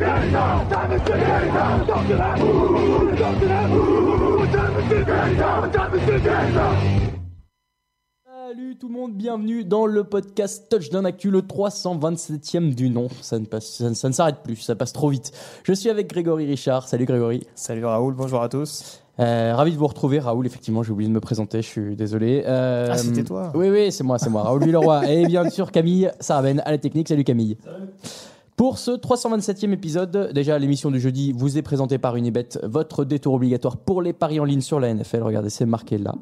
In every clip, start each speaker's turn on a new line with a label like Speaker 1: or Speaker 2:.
Speaker 1: Time is? Talk to that. Talk to that. Time is time is?
Speaker 2: Salut tout le monde, bienvenue dans le podcast Touchdown Actu, le 327e du nom. Ça ne, passe- ça ne- ça ne s'arrête plus, ça passe trop vite. Je suis avec Grégory Richard. Salut Grégory.
Speaker 3: Salut Raoul, bonjour à tous.
Speaker 2: Euh, ravi de vous retrouver, Raoul. Effectivement, j'ai oublié de me présenter, je suis désolé. Euh,
Speaker 3: Ah, c'était toi
Speaker 2: Oui, oui, c'est moi, c'est moi. Raoul Villeroy. Et bien sûr, Camille Saraben à la technique. Salut Camille. Pour ce 327e épisode, déjà l'émission du jeudi vous est présentée par Unibet, votre détour obligatoire pour les paris en ligne sur la NFL. Regardez, c'est marqué là.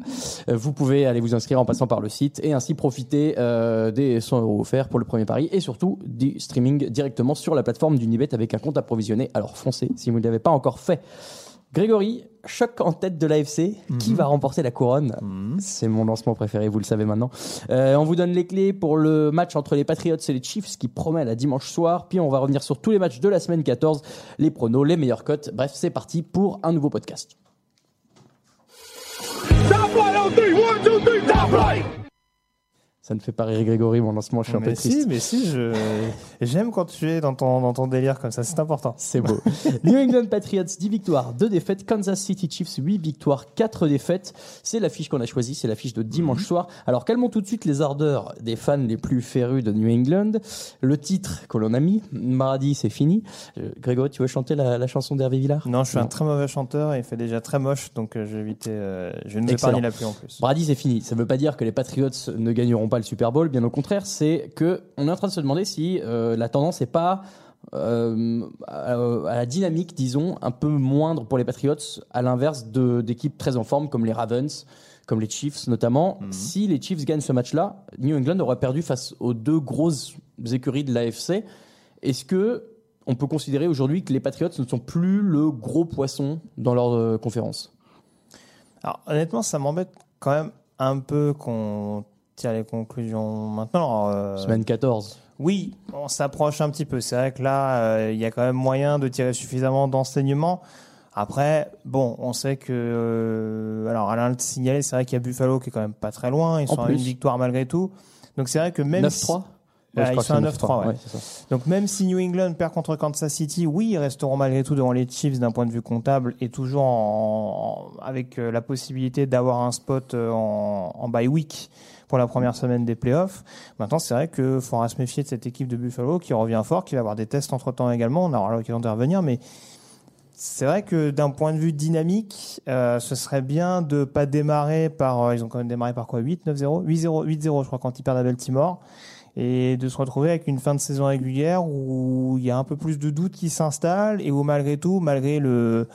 Speaker 2: Euh, Vous pouvez aller vous inscrire en passant par le site et ainsi profiter euh, des 100 euros offerts pour le premier pari et surtout du streaming directement sur la plateforme d'Unibet avec un compte approvisionné. Alors foncez si vous ne l'avez pas encore fait. Grégory, choc en tête de l'AFC. Qui va remporter la couronne C'est mon lancement préféré, vous le savez maintenant. Euh, on vous donne les clés pour le match entre les Patriots et les Chiefs qui promet la dimanche soir. Puis on va revenir sur tous les matchs de la semaine 14, les pronos, les meilleures cotes. Bref, c'est parti pour un nouveau podcast.
Speaker 1: Top right on three. One, two, three. Top right.
Speaker 2: Ça ne fait pas rire Grégory, mon lancement, je suis un peu
Speaker 3: mais
Speaker 2: triste.
Speaker 3: si, mais si, je j'aime quand tu es dans ton, dans ton délire comme ça, c'est important.
Speaker 2: C'est beau. New England Patriots, 10 victoires, 2 défaites. Kansas City Chiefs, 8 victoires, 4 défaites. C'est l'affiche qu'on a choisie, c'est l'affiche de dimanche soir. Alors calmons tout de suite les ardeurs des fans les plus férus de New England. Le titre que l'on a mis, mardi, c'est fini. Euh, Grégory, tu veux chanter la, la chanson d'Hervé Villard?
Speaker 3: Non, je suis un très mauvais chanteur et il fait déjà très moche, donc euh, je vais éviter, euh, je vais nous
Speaker 2: Excellent.
Speaker 3: épargner la pluie en plus.
Speaker 2: Brady, c'est fini. Ça ne veut pas dire que les Patriots ne gagneront pas le Super Bowl. Bien au contraire, c'est que on est en train de se demander si euh, la tendance n'est pas euh, à, à la dynamique, disons, un peu moindre pour les Patriots, à l'inverse de- d'équipes très en forme comme les Ravens, comme les Chiefs notamment. Si les Chiefs gagnent ce match-là, New England aurait perdu face aux deux grosses écuries de l'AFC. Est-ce que on peut considérer aujourd'hui que les Patriots ne sont plus le gros poisson dans leur euh, conférence?
Speaker 3: Alors honnêtement, ça m'embête quand même un peu qu'on tire les conclusions maintenant. Alors, euh,
Speaker 2: Semaine 14.
Speaker 3: Oui, on s'approche un petit peu. C'est vrai que là, euh, il y a quand même moyen de tirer suffisamment d'enseignements. Après, bon, on sait que, euh, alors Alain le signalait, c'est vrai qu'il y a Buffalo qui est quand même pas très loin. Ils
Speaker 2: En
Speaker 3: sont à une victoire malgré tout. Donc c'est vrai que même
Speaker 2: 9-3
Speaker 3: si-
Speaker 2: Ouais,
Speaker 3: ils sont à
Speaker 2: que
Speaker 3: 9-3, ouais.
Speaker 2: c'est ça.
Speaker 3: donc même si New England perd contre Kansas City, oui, ils resteront malgré tout devant les Chiefs d'un point de vue comptable et toujours en- en- avec euh, la possibilité d'avoir un spot en, en bye week pour la première semaine des playoffs. Maintenant, c'est vrai qu'il faudra se méfier de cette équipe de Buffalo qui revient fort, qui va avoir des tests entre temps également. On aura l'occasion d'y revenir, mais c'est vrai que d'un point de vue dynamique, euh, ce serait bien de pas démarrer par. euh, ils ont quand même démarré par quoi? 8, 9-0 8-0, 8-0, je crois, quand ils perdent à Baltimore. Et de se retrouver avec une fin de saison régulière où il y a un peu plus de doutes qui s'installent et où malgré tout, malgré le.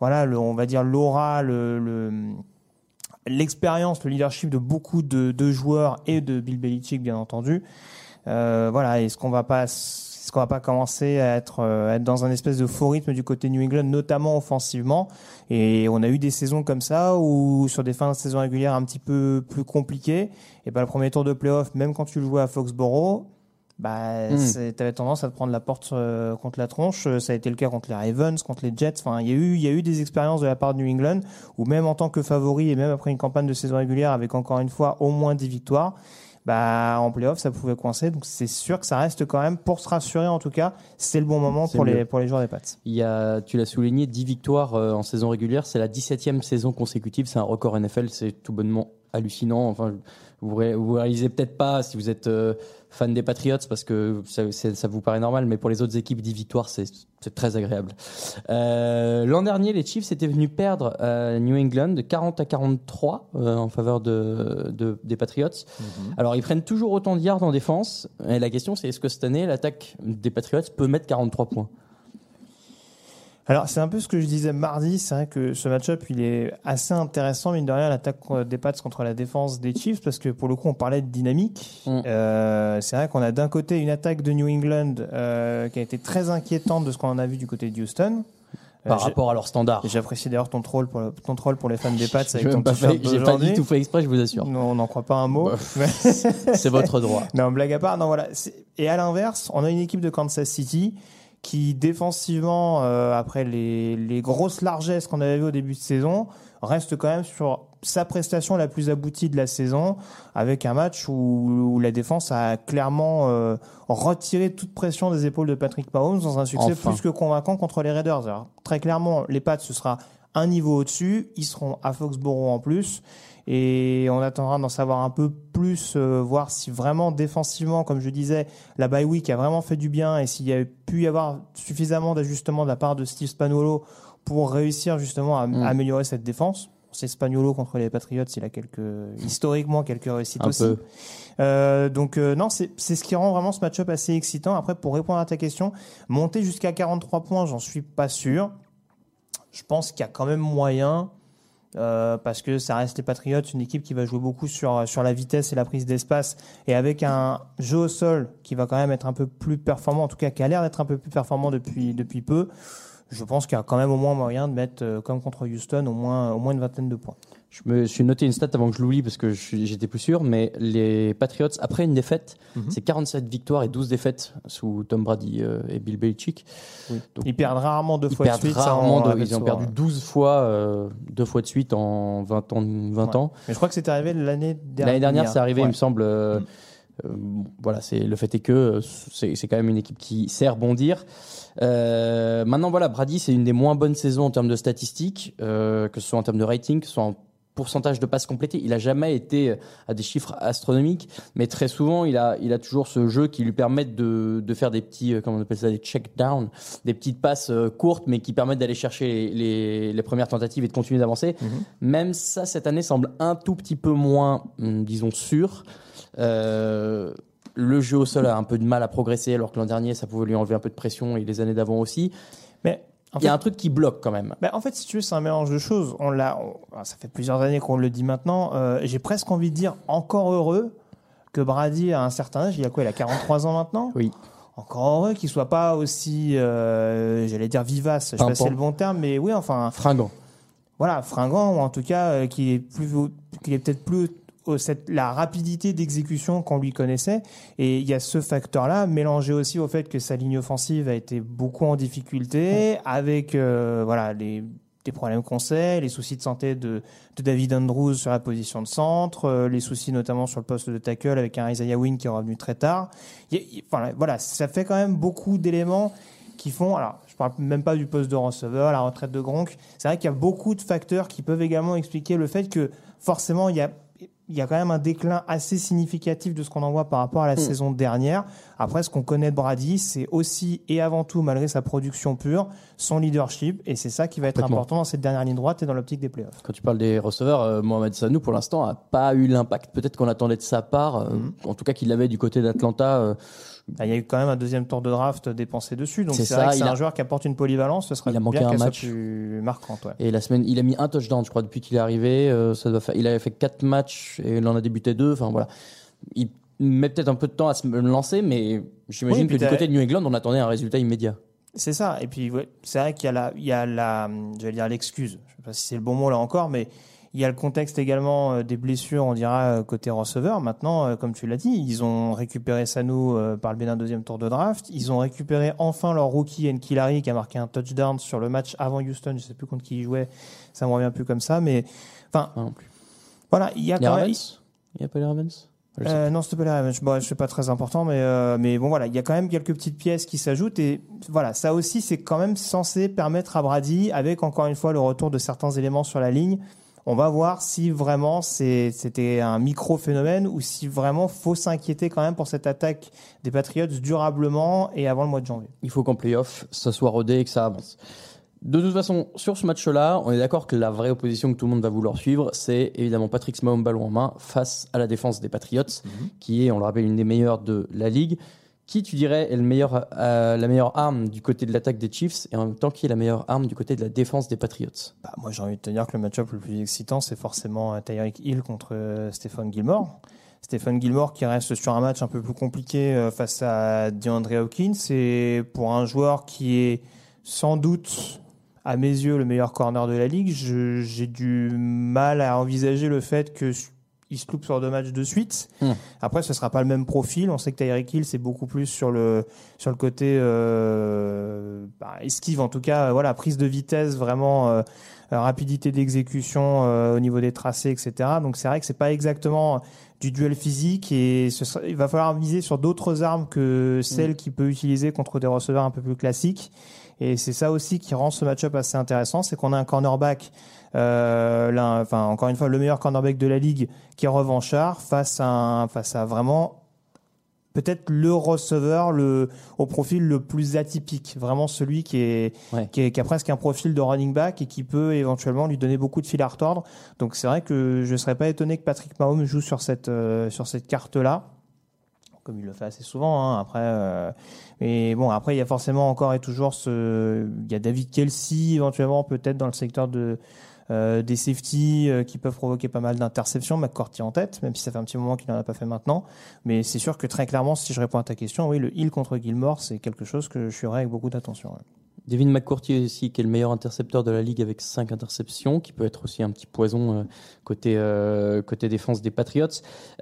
Speaker 3: Voilà, le, on va dire l'aura, le. le l'expérience, le leadership de beaucoup de, de joueurs et de Bill Belichick bien entendu. Euh, voilà, est-ce qu'on va pas est-ce qu'on va pas commencer à être, euh, être dans un espèce de faux rythme du côté New England, notamment offensivement? Et on a eu des saisons comme ça où sur des fins de saison régulière un petit peu plus compliquées, et ben le premier tour de playoff, même quand tu le jouais à Foxborough, bah,
Speaker 2: Mm.
Speaker 3: c'est- t'avais tendance à te prendre la porte euh, contre la tronche. Ça a été le cas contre les Ravens, contre les Jets. Enfin, il y a eu, il y a eu des expériences de la part de New England où même en tant que favori et même après une campagne de saison régulière avec encore une fois au moins 10 victoires, bah, en playoff, ça pouvait coincer. Donc, c'est sûr que ça reste quand même, pour se rassurer en tout cas, c'est le bon moment pour
Speaker 2: mieux.
Speaker 3: les, pour les joueurs des Pats.
Speaker 2: Il y a, tu l'as souligné, 10 victoires euh, en saison régulière. C'est la 17e saison consécutive. C'est un record NFL. C'est tout bonnement hallucinant. Enfin, vous, ré- vous réalisez peut-être pas si vous êtes euh, fan des Patriots parce que ça, vous paraît normal, mais pour les autres équipes, 10 victoires, c'est très agréable. Euh, L'an dernier, les Chiefs étaient venus perdre à New England de 40 à 43 euh, en faveur de, de- des Patriots. Alors, ils prennent toujours autant de yards en défense. Et la question, c'est est-ce que cette année, l'attaque des Patriots peut mettre 43 points?
Speaker 3: Alors, c'est un peu ce que je disais mardi. C'est vrai que ce match-up, il est assez intéressant, mine de rien, l'attaque euh, des Pats contre la défense des Chiefs, parce que pour le coup, on parlait de dynamique.
Speaker 2: Mm.
Speaker 3: Euh, c'est vrai qu'on a d'un côté une attaque de New England euh, qui a été très inquiétante de ce qu'on en a vu du côté de Houston.
Speaker 2: par
Speaker 3: Euh,
Speaker 2: rapport à leur standard
Speaker 3: J'apprécie d'ailleurs ton troll, pour, ton troll pour les fans des Pats avec ton
Speaker 2: J'ai pas du tout fait exprès, je vous assure.
Speaker 3: Non, on n'en croit pas un mot.
Speaker 2: C'est votre droit.
Speaker 3: non, blague à part. Non, voilà. Et à l'inverse, on a une équipe de Kansas City qui, défensivement, euh, après les, les grosses largesses qu'on avait vues au début de saison, reste quand même sur sa prestation la plus aboutie de la saison, avec un match où, où la défense a clairement euh, retiré toute pression des épaules de Patrick Mahomes dans un succès
Speaker 2: Enfin.
Speaker 3: plus que convaincant contre les Raiders. Alors, très clairement, les Pats, ce sera un niveau au-dessus. Ils seront à Foxborough en plus. Et on attendra d'en savoir un peu plus, euh, voir si vraiment défensivement, comme je disais, la bye week a vraiment fait du bien et s'il y a pu y avoir suffisamment d'ajustements de la part de Steve Spagnuolo pour réussir justement à,
Speaker 2: Mm.
Speaker 3: à améliorer cette défense. C'est Spagnuolo contre les Patriots, il a quelques, historiquement quelques réussites
Speaker 2: Un
Speaker 3: aussi.
Speaker 2: peu.
Speaker 3: Euh, donc euh, non, c'est ce qui rend vraiment ce match-up assez excitant. Après, pour répondre à ta question, monter jusqu'à 43 points, j'en suis pas sûr. Je pense qu'il y a quand même moyen. Euh, parce que ça reste les Patriots, une équipe qui va jouer beaucoup sur, sur la vitesse et la prise d'espace, et avec un jeu au sol qui va quand même être un peu plus performant, en tout cas qui a l'air d'être un peu plus performant depuis, depuis peu, je pense qu'il y a quand même au moins moyen de mettre, euh, comme contre Houston, au moins, au moins une vingtaine de points.
Speaker 2: Je me suis noté une stat avant que je l'oublie parce que j'étais plus sûr, mais les Patriots, après une défaite,
Speaker 3: Mhm.
Speaker 2: c'est 47 victoires et 12 défaites sous Tom Brady euh, et Bill Belichick. Donc,
Speaker 3: Ils perdent rarement deux fois de suite.
Speaker 2: rarement, de- ils ont perdu
Speaker 3: ouais.
Speaker 2: 12 fois, euh, deux fois de suite en 20 ans. 20
Speaker 3: Ouais.
Speaker 2: ans.
Speaker 3: Mais je crois que c'était arrivé l'année dernière.
Speaker 2: L'année dernière, c'est arrivé,
Speaker 3: Ouais.
Speaker 2: il me semble. euh,
Speaker 3: Mm.
Speaker 2: euh, voilà, c'est le fait est que euh, c'est c'est quand même une équipe qui sait rebondir. Euh, maintenant, voilà, Brady, c'est une des moins bonnes saisons en termes de statistiques, euh, que ce soit en termes de rating, que ce soit en pourcentage de passes complétées. Il a jamais été à des chiffres astronomiques, mais très souvent, il a, il a toujours ce jeu qui lui permet de, de faire des petits, euh, comment on appelle ça, des check down, des petites passes euh, courtes, mais qui permettent d'aller chercher les, les, les premières tentatives et de continuer d'avancer.
Speaker 3: Mhm.
Speaker 2: Même ça, cette année, semble un tout petit peu moins, hum, disons, sûr. Euh, le jeu au sol a un peu de mal à progresser, alors que l'an dernier, ça pouvait lui enlever un peu de pression et les années d'avant aussi.
Speaker 3: Mais
Speaker 2: Il y a un truc qui bloque quand même.
Speaker 3: bah, en fait, si tu veux, c'est un mélange de choses. On l'a, on- ça fait plusieurs années qu'on le dit maintenant. Euh, J'ai presque envie de dire encore heureux que Brady, à un certain âge, il a quoi Il a 43 ans maintenant?
Speaker 2: Oui.
Speaker 3: Encore heureux qu'il soit pas aussi, euh, j'allais dire vivace, je sais pas si c'est le bon terme, mais oui, enfin,
Speaker 2: Fringant.
Speaker 3: voilà, fringant, ou en tout cas, euh, qu'il est plus, qu'il est peut-être plus cette, la rapidité d'exécution qu'on lui connaissait. Et il y a ce facteur-là, mélangé aussi au fait que sa ligne offensive a été beaucoup en difficulté, avec euh, voilà les des problèmes qu'on sait, les soucis de santé de, de David Andrews sur la position de centre, euh, les soucis notamment sur le poste de tackle avec un Isaiah Wynn qui est revenu très tard. Y voilà, ça fait quand même beaucoup d'éléments qui font. Alors, je parle même pas du poste de receveur, la retraite de Gronk. C'est vrai qu'il y a beaucoup de facteurs qui peuvent également expliquer le fait que forcément il y a il y a quand même un déclin assez significatif de ce qu'on en voit par rapport à la saison dernière. Après, ce qu'on connaît de Brady, c'est aussi et avant tout, malgré sa production pure, son leadership. Et c'est ça qui va être important dans cette dernière ligne droite et dans l'optique des playoffs.
Speaker 2: Quand tu parles des receveurs, euh, Mohamed Sanou, pour l'instant, a pas eu l'impact peut-être qu'on attendait de sa part, euh,
Speaker 3: Mhm.
Speaker 2: en tout cas qu'il avait du côté d'Atlanta. euh,
Speaker 3: Il y a eu quand même un deuxième tour de draft dépensé dessus. Donc
Speaker 2: C'est ça,
Speaker 3: vrai que
Speaker 2: il
Speaker 3: c'est
Speaker 2: a-
Speaker 3: un joueur qui apporte une polyvalence. Ce serait
Speaker 2: Il a manqué
Speaker 3: bien
Speaker 2: un match.
Speaker 3: plus marquante. Ouais.
Speaker 2: Et la semaine, il a mis un touchdown, je crois, depuis qu'il est arrivé. Euh, ça doit faire, il avait fait quatre matchs et il en a débuté deux. Enfin voilà, il met peut-être un peu de temps à se lancer, mais j'imagine
Speaker 3: Oui,
Speaker 2: que du côté de New England, on attendait un résultat immédiat.
Speaker 3: C'est ça. Et puis, ouais, c'est vrai qu'il y a la, il y a la, j'allais dire l'excuse. Je sais pas si c'est le bon mot là encore, mais il y a le contexte également euh, des blessures, on dira, euh, côté receveur. Maintenant, euh, comme tu l'as dit, ils ont récupéré euh, par le biais d'un deuxième tour de draft. Ils ont récupéré enfin leur rookie Nkilari qui a marqué un touchdown sur le match avant Houston. Je sais plus contre qui il jouait. Ça me revient plus comme ça, mais enfin,
Speaker 2: non plus.
Speaker 3: voilà, il y a
Speaker 2: Les
Speaker 3: quand même.
Speaker 2: Il n'y a pas les Ravens? Je
Speaker 3: Euh, non, s'il te plaît, Ravens. Bon, c'est pas très important, mais euh, mais bon voilà, il y a quand même quelques petites pièces qui s'ajoutent et voilà, ça aussi c'est quand même censé permettre à Brady, avec encore une fois le retour de certains éléments sur la ligne, On va voir si vraiment c'était un micro-phénomène ou si vraiment faut s'inquiéter quand même pour cette attaque des Patriots durablement et avant le mois de janvier.
Speaker 2: Il faut qu'en playoff, ça soit rodé et que ça avance. De toute façon, sur ce match-là, on est d'accord que la vraie opposition que tout le monde va vouloir suivre, c'est évidemment Patrick Mahomes ballon en main face à la défense des Patriots, qui est, on le rappelle, une des meilleures de la ligue. Qui, tu dirais, est euh, la meilleure arme du côté de l'attaque des Chiefs et en même temps qui est la meilleure arme du côté de la défense des Patriots?
Speaker 3: Bah, moi, j'ai envie de te dire que le match-up le plus excitant, c'est forcément euh, Tyreek Hill contre euh, Stephen Gilmore. Stephen Gilmore qui reste sur un match un peu plus compliqué face à DeAndre Hawkins. C'est pour un joueur qui est sans doute, à mes yeux, le meilleur corner de la ligue. J'ai du mal à envisager le fait que il se loupe sur deux matchs de suite.
Speaker 2: Hmm.
Speaker 3: Après, ce sera pas le même profil. On sait que Tyreek Hill, c'est beaucoup plus sur le sur le côté euh, bah, esquive, en tout cas, euh, voilà, prise de vitesse, vraiment euh, euh, rapidité d'exécution euh, au niveau des tracés, etc. Donc c'est vrai que c'est pas exactement du duel physique et ce sera- il va falloir miser sur d'autres armes que celles qu'il peut utiliser contre des receveurs un peu plus classiques. Et c'est ça aussi qui rend ce match-up assez intéressant, c'est qu'on a un cornerback, euh, enfin encore une fois le meilleur cornerback de la ligue qui est revanchard face à un- face à vraiment peut-être le receveur le au profil le plus atypique, vraiment celui qui est,
Speaker 2: Ouais.
Speaker 3: qui est qui a presque un profil de running back et qui peut éventuellement lui donner beaucoup de fil à retordre. Donc c'est vrai que je serais pas étonné que Patrick Mahomes joue sur cette euh, sur cette carte là comme il le fait assez souvent. hein. Après, euh, mais bon, après il y a forcément encore et toujours ce, il y a David Kelsey éventuellement peut-être dans le secteur de euh, des safety euh, qui peuvent provoquer pas mal d'interceptions, McCourty en tête, même si ça fait un petit moment qu'il n'en a pas fait maintenant. Mais c'est sûr que très clairement, si je réponds à ta question, oui, le heal contre Gilmore, c'est quelque chose que je suivrai avec beaucoup d'attention.
Speaker 2: Devin McCourty aussi, qui est le meilleur intercepteur de la ligue avec 5 interceptions, qui peut être aussi un petit poison euh, côté, euh, côté défense des Patriots.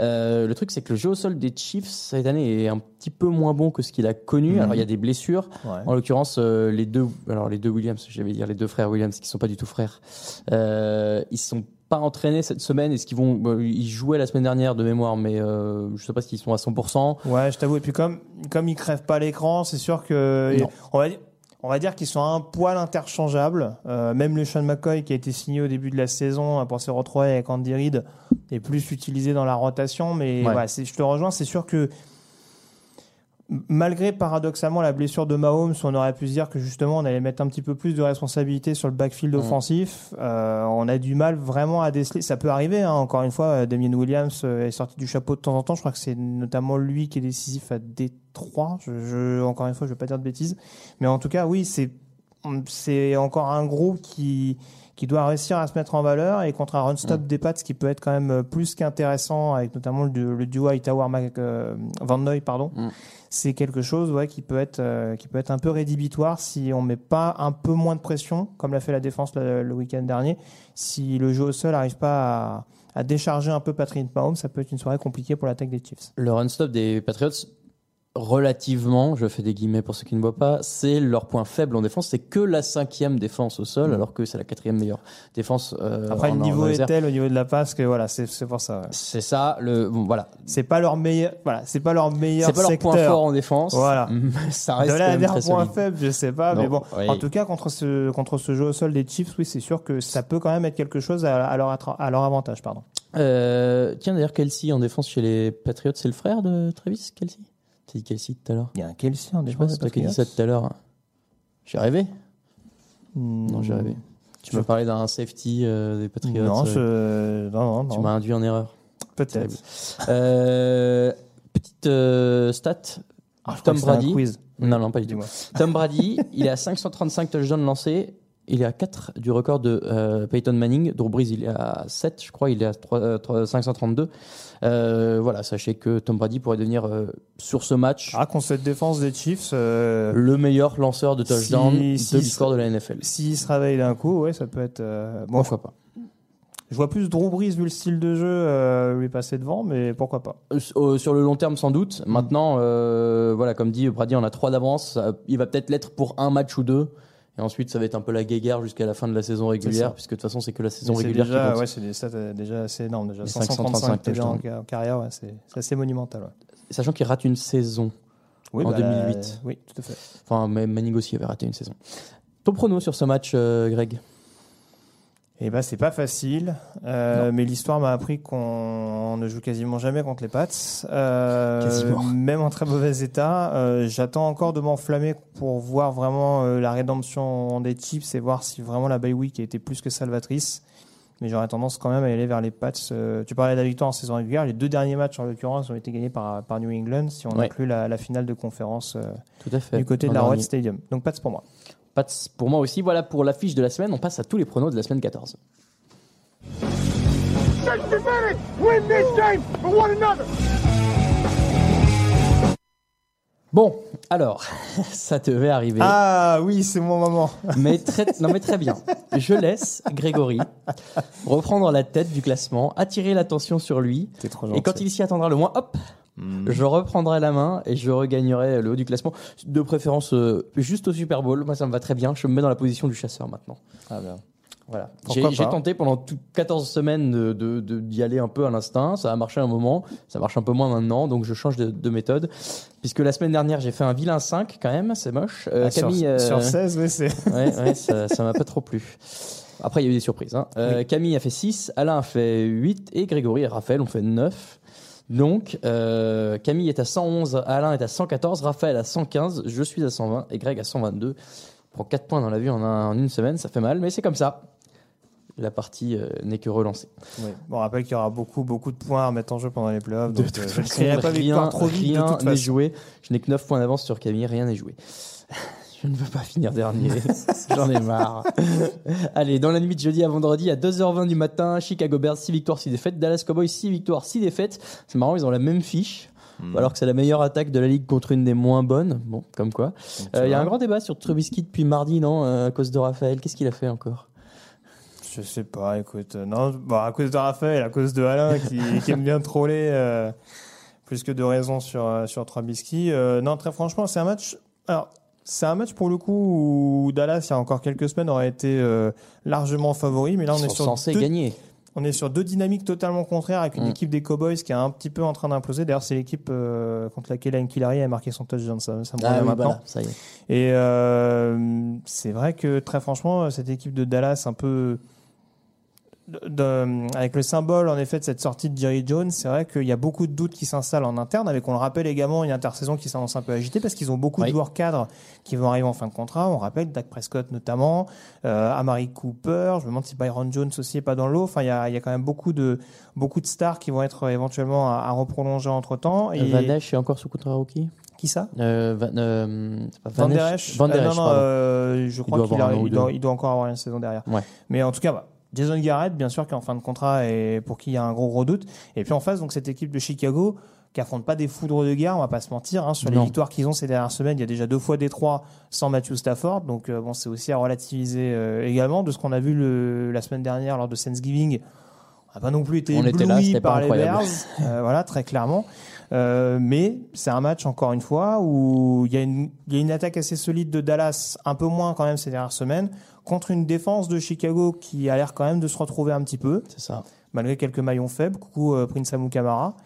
Speaker 2: Euh, le truc, c'est que le jeu au sol des Chiefs cette année est un petit peu moins bon que ce qu'il a connu.
Speaker 3: Mhm.
Speaker 2: Alors, il y a des blessures.
Speaker 3: Ouais.
Speaker 2: En l'occurrence, les deux, alors les deux Williams, j'allais dire les deux frères Williams, qui sont pas du tout frères, ils sont pas entraînés cette semaine. Est-ce qu'ils vont, ils jouaient la semaine dernière de mémoire, mais euh, je sais pas s'ils sont à 100%.
Speaker 3: Ouais, je t'avoue. Et puis comme comme ils crèvent pas l'écran, c'est sûr que on va dire. On va dire qu'ils sont un poil interchangeables. Euh, même le Sean McCoy qui a été signé au début de la saison euh, pour se retrouver avec Andy Reid est plus utilisé dans la rotation. Mais
Speaker 2: Ouais.
Speaker 3: je te rejoins. C'est sûr que malgré paradoxalement la blessure de Mahomes, on aurait pu se dire que justement on allait mettre un petit peu plus de responsabilité sur le backfield
Speaker 2: Mhm.
Speaker 3: offensif. Euh, on a du mal vraiment à déceler. Ça peut arriver. hein. Encore une fois, euh, Damien Williams euh, est sorti du chapeau de temps en temps. Je crois que c'est notamment lui qui est décisif à Détroit. Je, je- encore une fois, je vais pas dire de bêtises, mais en tout cas, oui, c'est c'est encore un groupe qui qui doit réussir à se mettre en valeur et contre un run stop des Pats qui peut être quand même plus qu'intéressant avec notamment le, le duo Hightower Mac- euh, Van Noy pardon
Speaker 2: Mm.
Speaker 3: C'est quelque chose ouais, qui peut être euh, qui peut être un peu rédhibitoire si on met pas un peu moins de pression comme l'a fait la défense le, week-end dernier. Si le jeu au sol arrive pas à, à décharger un peu Patrick Mahomes ça peut être une soirée compliquée pour l'attaque des Chiefs.
Speaker 2: Le run-stop des Patriots, relativement, je fais des guillemets pour ceux qui ne voient pas, c'est leur point faible en défense. C'est que la cinquième défense au sol, alors que c'est la quatrième meilleure défense. euh,
Speaker 3: après
Speaker 2: en-
Speaker 3: le
Speaker 2: en
Speaker 3: niveau est tel au niveau de la passe que voilà c'est pour ça ouais.
Speaker 2: C'est ça, le, bon, voilà.
Speaker 3: c'est pas leur meilleur voilà c'est pas leur meilleur
Speaker 2: C'est pas leur
Speaker 3: secteur
Speaker 2: point fort en défense.
Speaker 3: Voilà.
Speaker 2: ça
Speaker 3: de
Speaker 2: reste quand
Speaker 3: là
Speaker 2: même très
Speaker 3: point
Speaker 2: solide.
Speaker 3: faible, je sais pas,
Speaker 2: Non,
Speaker 3: mais bon,
Speaker 2: oui.
Speaker 3: en tout cas contre ce contre ce jeu au sol des Chiefs, oui, c'est sûr que ça peut quand même être quelque chose à, à leur à leur avantage, pardon.
Speaker 2: Euh, tiens, d'ailleurs, Kelsey en défense chez les Patriots, c'est le frère de Travis Kelsey? T'as dit Kelsey tout à l'heure
Speaker 3: Il y a un Kelsey en
Speaker 2: Je sais pas, c'est toi qui as dit ça tout à l'heure. J'ai rêvé
Speaker 3: Hmm.
Speaker 2: Non, j'ai rêvé. Tu m'as parlé d'un safety euh, des Patriots.
Speaker 3: Non,
Speaker 2: euh,
Speaker 3: je... non, non,
Speaker 2: Tu m'as induit en erreur.
Speaker 3: peut-être.
Speaker 2: Euh, petite euh, stat.
Speaker 3: Ah,
Speaker 2: Tom
Speaker 3: un
Speaker 2: Brady.
Speaker 3: quiz.
Speaker 2: Non, non, pas du tout. Tom Brady, il est à 535 touchdowns lancés. Il est à 4 du record de euh, Peyton Manning. Drew Brees, il est à 7, je crois. Il est à 3, euh, 3, 532. Euh, voilà, sachez que Tom Brady pourrait devenir, euh, sur ce match,
Speaker 3: Ah, contre cette défense des Chiefs, euh,
Speaker 2: le meilleur lanceur de touchdown
Speaker 3: Si- si-
Speaker 2: de l'histoire de la NFL.
Speaker 3: s'il se réveille d'un coup, ouais, ça peut être. Bon,
Speaker 2: Pourquoi pas
Speaker 3: je vois plus Drew Brees vu le style de jeu euh, lui passer devant, mais pourquoi pas.
Speaker 2: Euh, Sur le long terme, sans doute. Maintenant, euh, voilà, comme dit Brady, on a 3 d'avance. Il va peut-être l'être pour un match ou deux. Et ensuite, ça va être un peu la guéguerre jusqu'à la fin de la saison régulière, puisque de toute façon, c'est que la saison
Speaker 3: Mais
Speaker 2: régulière qui compte.
Speaker 3: ouais, c'est des stats euh, déjà assez énormes. Déjà
Speaker 2: Les
Speaker 3: 535 TD en,
Speaker 2: touchdowns.
Speaker 3: en carrière, ouais, c'est assez monumental. ouais.
Speaker 2: Sachant qu'il rate une saison.
Speaker 3: Oui,
Speaker 2: En
Speaker 3: bah,
Speaker 2: 2008.
Speaker 3: oui, tout à fait.
Speaker 2: Enfin, même Manning aussi avait raté une saison. Ton prono sur ce match, euh, Greg?
Speaker 3: Eh ben, c'est pas facile, euh, mais l'histoire m'a appris qu'on ne joue quasiment jamais contre les Pats, euh,
Speaker 2: Quasiment.
Speaker 3: même en très mauvais état. Euh, J'attends encore de m'enflammer pour voir vraiment euh, la rédemption des Chiefs et voir si vraiment la bye week a été plus que salvatrice. Mais j'aurais tendance quand même à aller vers les Pats. Tu parlais de la victoire en saison régulière. Les deux derniers matchs, en l'occurrence, ont été gagnés par, par New England, si on
Speaker 2: Ouais.
Speaker 3: inclut la, la finale de conférence
Speaker 2: Tout à fait.
Speaker 3: du côté de la Red. Stadium. Donc Pats pour moi.
Speaker 2: Pour moi aussi. Voilà pour l'affiche de la semaine. On passe à tous les pronos de la semaine 14.
Speaker 1: 60 minutes. Win this game for one another.
Speaker 2: Bon, alors, ça devait arriver.
Speaker 3: Ah oui, c'est mon moment.
Speaker 2: Mais très, non mais très bien. Je laisse Grégory reprendre la tête du classement, attirer l'attention sur lui.
Speaker 3: T'es trop
Speaker 2: Et quand il s'y attendra le moins, hop, je reprendrai la main et je regagnerai le haut du classement. De préférence euh, juste au Super Bowl. Moi, ça me va très bien. Je me mets dans la position du chasseur maintenant.
Speaker 3: Ah bien.
Speaker 2: Voilà. J'ai tenté pendant toutes 14 semaines de- de- de- d'y aller un peu à l'instinct. Ça a marché un moment. Ça marche un peu moins maintenant. Donc, je change de, de méthode. Puisque la semaine dernière, j'ai fait un vilain 5 quand même. C'est moche. Euh,
Speaker 3: Ah, sur,
Speaker 2: Camille. euh,
Speaker 3: sur 16, oui, c'est.
Speaker 2: Ouais, ouais, ça m'a pas trop plu. Après, il y a eu des surprises. hein. Euh, Camille a fait 6, Alain a fait 8 et Grégory et Raphaël ont fait 9. Donc, euh, Camille est à 111, Alain est à 114, Raphaël à 115, je suis à 120 et Greg à 122. Il prend 4 points dans la vue en, un- en une semaine, ça fait mal, mais c'est comme ça. La partie euh, n'est que relancée.
Speaker 3: Oui. Bon, on rappelle qu'il y aura beaucoup, beaucoup de points à mettre en jeu pendant les playoffs.
Speaker 2: De
Speaker 3: Donc,
Speaker 2: toute
Speaker 3: euh, je ne
Speaker 2: façon,
Speaker 3: pas victoire trop vite
Speaker 2: rien n'est
Speaker 3: façon.
Speaker 2: joué. Je n'ai que 9 points d'avance sur Camille, rien n'est joué. Je ne veux pas finir dernier. J'en ai marre. Allez, dans la nuit de jeudi à vendredi à 2h20 du matin, Chicago Bears 6 victoires, 6 défaites, Dallas Cowboys 6 victoires, 6 défaites. C'est marrant, ils ont la même fiche.
Speaker 3: Hmm.
Speaker 2: Alors que c'est la meilleure attaque de la ligue contre une des moins bonnes. Bon, comme quoi. Euh, Il y a un grand débat sur Trubisky depuis mardi, non euh, À cause de Raphaël. Qu'est-ce qu'il a fait encore?
Speaker 3: Je sais pas, écoute. euh, Non, bon, à cause de Raphaël, à cause de Alain qui, qui aime bien troller euh, plus que de raison sur, euh, sur Trubisky. Euh, non, très franchement, c'est un match. Alors, c'est un match pour le coup où Dallas, il y a encore quelques semaines, aurait été largement favori. Mais là, on
Speaker 2: Ils
Speaker 3: est sur
Speaker 2: censés
Speaker 3: deux,
Speaker 2: gagner.
Speaker 3: On est sur deux dynamiques totalement contraires avec une
Speaker 2: Mm.
Speaker 3: équipe des Cowboys qui est un petit peu en train d'imploser. D'ailleurs, c'est l'équipe contre laquelle Anne Killary a marqué son touchdown. Ça, ça me
Speaker 2: Ah oui,
Speaker 3: maintenant.
Speaker 2: voilà, ça y est.
Speaker 3: Et c'est vrai que très franchement, cette équipe de Dallas, un peu de- avec le symbole en effet de cette sortie de Jerry Jones, c'est vrai qu'il y a beaucoup de doutes qui s'installent en interne. Avec, on le rappelle également, une intersaison qui s'annonce un peu agitée parce qu'ils ont beaucoup
Speaker 2: Oui.
Speaker 3: de joueurs cadres qui vont arriver en fin de contrat. On rappelle Dak Prescott notamment, euh, Amari Cooper. Je me demande si Byron Jones aussi est pas dans l'eau. Enfin, il y a, il y a quand même beaucoup de beaucoup de stars qui vont être euh, éventuellement à, à reprolonger entre temps. Et
Speaker 2: Van Esch est encore sous contrat rookie?
Speaker 3: Qui ça?
Speaker 2: Euh, Van, euh, pas
Speaker 3: Van
Speaker 2: Van
Speaker 3: Der
Speaker 2: Esch Van Der
Speaker 3: Euh,
Speaker 2: Esch,
Speaker 3: non, non,
Speaker 2: pardon.
Speaker 3: euh, je crois
Speaker 2: doit
Speaker 3: qu'il
Speaker 2: avoir
Speaker 3: a-
Speaker 2: un an ou
Speaker 3: il doit, il doit encore avoir une saison derrière.
Speaker 2: Ouais.
Speaker 3: Mais en tout cas, bah, Jason Garrett, bien sûr, qui est en fin de contrat et pour qui il y a un gros gros doute. Et puis en face, donc cette équipe de Chicago qui affronte pas des foudres de guerre, on va pas se mentir. Hein, sur les victoires qu'ils ont ces dernières semaines, il y a déjà deux fois des trois sans Matthew Stafford. Donc euh, bon, c'est aussi à relativiser euh, également de ce qu'on a vu le, la semaine dernière lors de Thanksgiving. On n'a pas non plus été ébloui par les. Bears, euh, voilà, très clairement. Mais c'est un match encore une fois où il y, a une, il y a une attaque assez solide de Dallas, un peu moins quand même ces dernières semaines, contre une défense de Chicago qui a l'air quand même de se retrouver un petit peu,
Speaker 2: C'est ça.
Speaker 3: malgré quelques maillons faibles. Coucou euh, Prince Amukamara.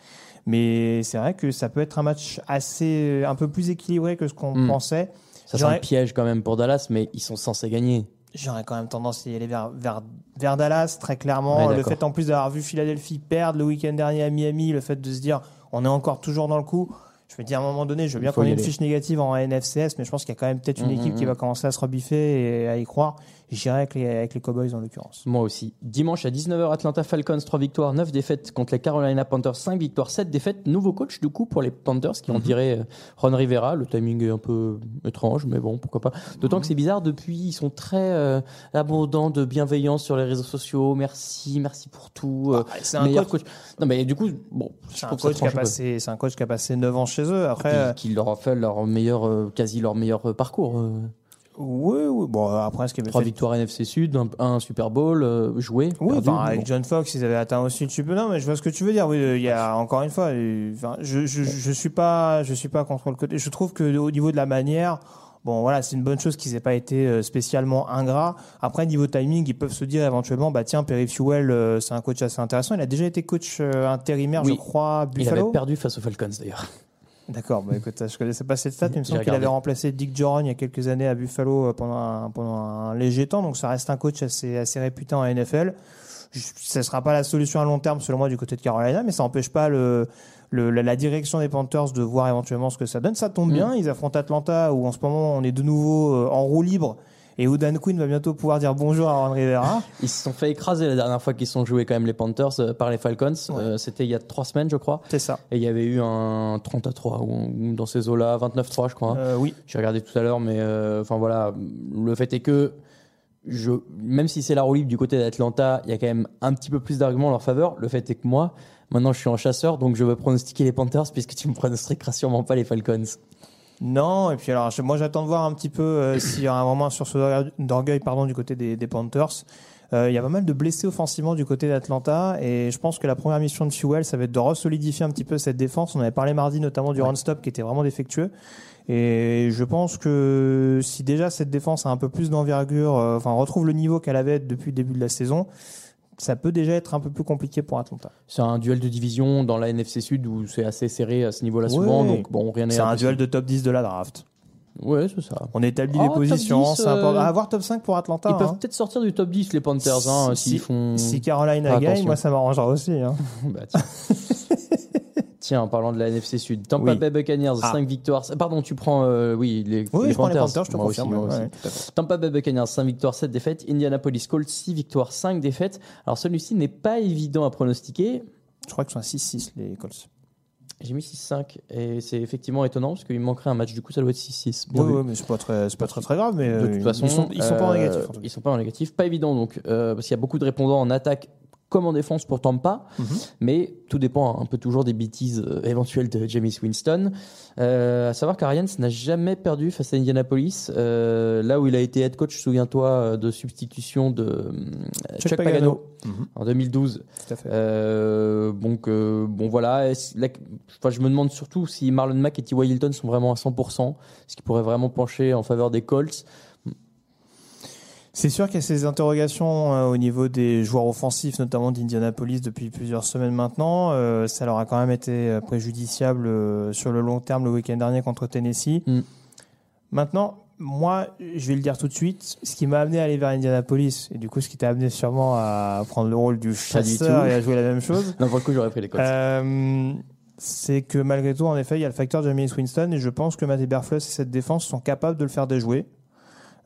Speaker 3: Mais c'est vrai que ça peut être un match assez, un peu plus équilibré que ce qu'on
Speaker 2: Mm.
Speaker 3: pensait.
Speaker 2: Ça
Speaker 3: J'aurais-
Speaker 2: un piège quand même pour Dallas, mais ils sont censés gagner.
Speaker 3: J'aurais quand même tendance à y aller vers, vers, vers Dallas, très clairement.
Speaker 2: Ouais,
Speaker 3: le fait en plus d'avoir vu Philadelphie perdre le week-end dernier à Miami, le fait de se dire on est encore toujours dans le coup. Je me dis à un moment donné, je veux bien qu'on ait une
Speaker 2: aller.
Speaker 3: fiche négative en NFCS, mais je pense qu'il y a quand même peut-être une
Speaker 2: Mm,
Speaker 3: équipe
Speaker 2: mm,
Speaker 3: qui
Speaker 2: mm.
Speaker 3: va commencer à se rebiffer et à y croire. J'irai avec les, avec les Cowboys en l'occurrence.
Speaker 2: Moi aussi. Dimanche à 19h, Atlanta Falcons, 3 victoires, 9 défaites contre les Carolina Panthers, 5 victoires, 7 défaites. Nouveau coach du coup pour les Panthers qui ont
Speaker 3: Mhm.
Speaker 2: viré euh, Ron Rivera. Le timing est un peu étrange, mais bon, pourquoi pas. D'autant que c'est bizarre, depuis, ils sont très euh, abondants de bienveillance sur les réseaux sociaux. Merci, merci pour tout. euh,
Speaker 3: Ah, c'est un
Speaker 2: meilleur
Speaker 3: coach,
Speaker 2: coach. Non, mais du coup, bon,
Speaker 3: c'est un coach qui a passé, c'est un coach qui a passé 9 ans chez eux. Après, euh,
Speaker 2: Qui, qui leur a fait leur meilleur, euh, quasi leur meilleur euh, parcours. Euh.
Speaker 3: oui, oui, bon, après, ce qui avait
Speaker 2: Trois
Speaker 3: fait
Speaker 2: victoires NFC Sud, un, un Super Bowl euh, joué.
Speaker 3: Oui,
Speaker 2: perdu,
Speaker 3: avec
Speaker 2: bon.
Speaker 3: John Fox, ils avaient atteint aussi le super. Non, mais je vois ce que tu veux dire. Oui, euh, il y a encore une fois, euh, enfin, je, je, je suis pas, je suis pas contre le côté. Je trouve que au niveau de la manière, bon, voilà, c'est une bonne chose qu'ils aient pas été euh, spécialement ingrats. Après, niveau timing, ils peuvent se dire éventuellement, bah tiens, Perry Fuel, euh, c'est un coach assez intéressant. Il a déjà été coach euh, intérimaire,
Speaker 2: Oui.
Speaker 3: je crois,
Speaker 2: Il avait
Speaker 3: Buffalo.
Speaker 2: perdu face aux Falcons d'ailleurs.
Speaker 3: D'accord, bah écoute, je connaissais pas cette stat, mais il me semble qu'il avait remplacé Dick Joron il y a quelques années à Buffalo euh, pendant un, pendant un léger temps, donc ça reste un coach assez, assez réputé en NFL. Ça ne sera pas la solution à long terme, selon moi, du côté de Carolina, mais ça n'empêche pas le, le- la, la direction des Panthers de voir éventuellement ce que ça donne. Ça tombe
Speaker 2: Mm.
Speaker 3: bien, ils affrontent Atlanta, où en ce moment on est de nouveau euh, en roue libre, et où Dan Quinn va bientôt pouvoir dire bonjour à Ron Rivera.
Speaker 2: Ils se sont fait écraser la dernière fois qu'ils sont joués quand même les Panthers euh, par les Falcons.
Speaker 3: Ouais.
Speaker 2: Euh, C'était il y a trois semaines, je crois.
Speaker 3: C'est ça.
Speaker 2: Et il y avait eu un 30 à 3 ou, dans ces eaux-là, 29-3, je crois.
Speaker 3: Euh, oui.
Speaker 2: J'ai regardé tout à l'heure, mais enfin voilà, le fait est que je, même si c'est la roue libre du côté d'Atlanta, il y a quand même un petit peu plus d'arguments en leur faveur. Le fait est que moi, maintenant, je suis en chasseur, donc je veux pronostiquer les Panthers puisque tu me pronostiqueras sûrement pas les Falcons.
Speaker 3: Non, et puis alors, je- moi j'attends de voir un petit peu euh, s'il y a un moment sur ce d'orgueil pardon, du côté des, des Panthers. Euh, il y a pas mal de blessés offensivement du côté d'Atlanta et je pense que la première mission de Fuel, ça va être de resolidifier un petit peu cette défense. On avait parlé mardi notamment du run-stop qui était vraiment défectueux. Et je pense que si déjà cette défense a un peu plus d'envergure, euh, enfin retrouve le niveau qu'elle avait depuis le début de la saison, ça peut déjà être un peu plus compliqué pour Atlanta.
Speaker 2: C'est un duel de division dans la NFC Sud où c'est assez serré à ce niveau-là souvent, donc bon, rien n'est
Speaker 3: C'est un duel de top 10 de la draft.
Speaker 2: Ouais, c'est ça.
Speaker 3: On établit
Speaker 2: Oh,
Speaker 3: les positions,
Speaker 2: 10,
Speaker 3: c'est important.
Speaker 2: euh,
Speaker 3: À avoir top 5 pour Atlanta.
Speaker 2: Ils peuvent
Speaker 3: hein.
Speaker 2: peut-être sortir du top 10, les Panthers, hein,
Speaker 3: Si-
Speaker 2: s'ils font.
Speaker 3: Si Carolina
Speaker 2: Pas
Speaker 3: gagne, moi ça m'arrangera aussi. hein.
Speaker 2: Bah, tiens. Tiens, en parlant de la NFC Sud, Tampa
Speaker 3: Oui.
Speaker 2: Bay Buccaneers,
Speaker 3: Ah.
Speaker 2: 5 victoires. Pardon, tu prends euh, oui, les,
Speaker 3: Oui,
Speaker 2: les
Speaker 3: je prends
Speaker 2: Panthers.
Speaker 3: les Panthers, je te
Speaker 2: Moi aussi,
Speaker 3: confirme.
Speaker 2: moi aussi.
Speaker 3: ouais, fait.
Speaker 2: Tampa Bay Buccaneers, 5 victoires, 7 défaites. Indianapolis Colts, 6 victoires, 5 défaites. Alors celui-ci n'est pas évident à pronostiquer.
Speaker 3: Je crois que sont à 6-6 les Colts.
Speaker 2: J'ai mis 6-5 et c'est effectivement étonnant parce qu'il manquerait un match. Du coup, ça doit être 6-6. Bien
Speaker 3: Oui, mais c'est pas très, c'est pas très très grave. Mais
Speaker 2: De
Speaker 3: euh,
Speaker 2: toute façon,
Speaker 3: ils sont, ils sont pas en
Speaker 2: euh,
Speaker 3: négatif. en cas.
Speaker 2: Ils sont pas en négatif. Pas évident donc, euh, parce qu'il y a beaucoup de répondants en attaque comme en défense pour Tampa,
Speaker 3: Mhm.
Speaker 2: mais tout dépend un peu toujours des bêtises euh, éventuelles de James Winston. Euh, à savoir qu'Arians n'a jamais perdu face à Indianapolis, euh, là où il a été head coach, souviens-toi, euh, de substitution de euh, Chuck, Pagano,
Speaker 3: Mhm,
Speaker 2: en 2012.
Speaker 3: Tout à fait.
Speaker 2: Euh, donc bon voilà, enfin, je me demande surtout si Marlon Mack et T.Y. Hilton sont vraiment à 100%, ce qui pourrait vraiment pencher en faveur des Colts.
Speaker 3: C'est sûr qu'il y a ces interrogations euh, au niveau des joueurs offensifs, notamment d'Indianapolis depuis plusieurs semaines maintenant. Euh, ça leur a quand même été euh, préjudiciable euh, sur le long terme le week-end dernier contre Tennessee.
Speaker 2: Mm.
Speaker 3: Maintenant, moi, je vais le dire tout de suite, ce qui m'a amené à aller vers Indianapolis, et du coup ce qui t'a amené sûrement à prendre le rôle du chasseur et à jouer la même chose,
Speaker 2: Non, pour le coup, j'aurais pris les Colts.
Speaker 3: C'est que malgré tout, en effet, il y a le facteur James Winston et je pense que Matt Eberflus et cette défense sont capables de le faire déjouer.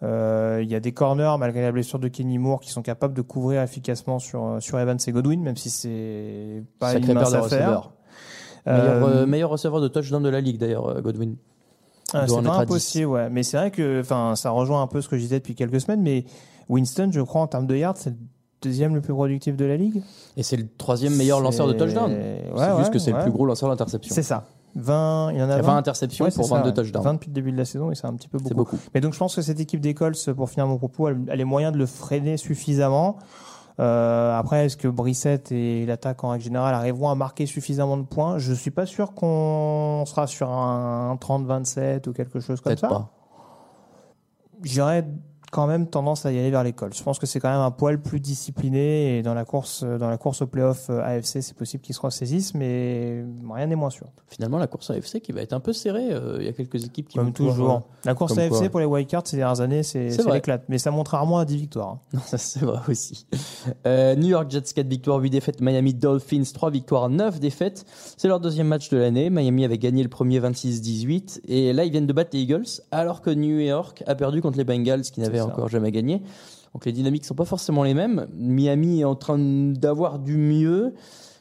Speaker 3: Euh, il y a des corners, malgré la blessure de Kenny Moore, qui sont capables de couvrir efficacement sur, sur Evans et Godwin, même si c'est pas
Speaker 2: Sacré
Speaker 3: une mince affaire.
Speaker 2: Meilleur,
Speaker 3: Euh,
Speaker 2: euh, meilleur receveur de touchdown de la ligue d'ailleurs, euh, Godwin.
Speaker 3: Ah, c'est pas impossible, ouais. Mais c'est vrai que, enfin, ça rejoint un peu ce que je disais depuis quelques semaines, mais Winston, je crois, en termes de yards, c'est le deuxième le plus productif de la ligue.
Speaker 2: Et c'est le troisième meilleur lanceur de touchdown.
Speaker 3: Ouais,
Speaker 2: c'est
Speaker 3: ouais,
Speaker 2: juste que c'est
Speaker 3: ouais.
Speaker 2: le plus gros lanceur d'interception.
Speaker 3: C'est ça. 20, il y en
Speaker 2: Il y
Speaker 3: a
Speaker 2: a
Speaker 3: 20.
Speaker 2: 20 interceptions
Speaker 3: Ouais,
Speaker 2: pour
Speaker 3: c'est ça,
Speaker 2: 22
Speaker 3: ouais.
Speaker 2: touchdowns.
Speaker 3: 20 depuis le début de la saison et c'est un petit peu beaucoup.
Speaker 2: beaucoup.
Speaker 3: Mais donc je pense que cette équipe des Colts, pour finir mon propos, elle, elle a les moyens de le freiner suffisamment. Euh, après, est-ce que Brissette et l'attaque en règle générale arriveront à marquer suffisamment de points? Je suis pas sûr qu'on sera sur un 30-27 ou quelque chose comme ça.
Speaker 2: pas.
Speaker 3: J'aurais quand même tendance à y aller vers les Colts. Je pense que c'est quand même un poil plus discipliné et dans la course, dans la course au playoff euh, AFC, c'est possible qu'ils se ressaisissent, mais rien n'est moins sûr.
Speaker 2: Finalement, la course à FC qui va être un peu serrée. euh, Il y a quelques équipes qui
Speaker 3: Comme
Speaker 2: vont pouvoir,
Speaker 3: toujours. La course
Speaker 2: comme
Speaker 3: AFC
Speaker 2: quoi.
Speaker 3: pour les wildcards ces dernières années, c'est l'éclate. Mais ça monte rarement à 10 victoires. hein.
Speaker 2: Ça c'est vrai aussi. Euh, New York Jets 4 victoires, 8 défaites. Miami Dolphins 3 victoires, 9 défaites. C'est leur deuxième match de l'année. Miami avait gagné le premier 26-18. Et là, ils viennent de battre les Eagles, alors que New York a perdu contre les Bengals, qui n'avaient encore jamais gagné. Donc les dynamiques sont pas forcément les mêmes. Miami est en train d'avoir du mieux.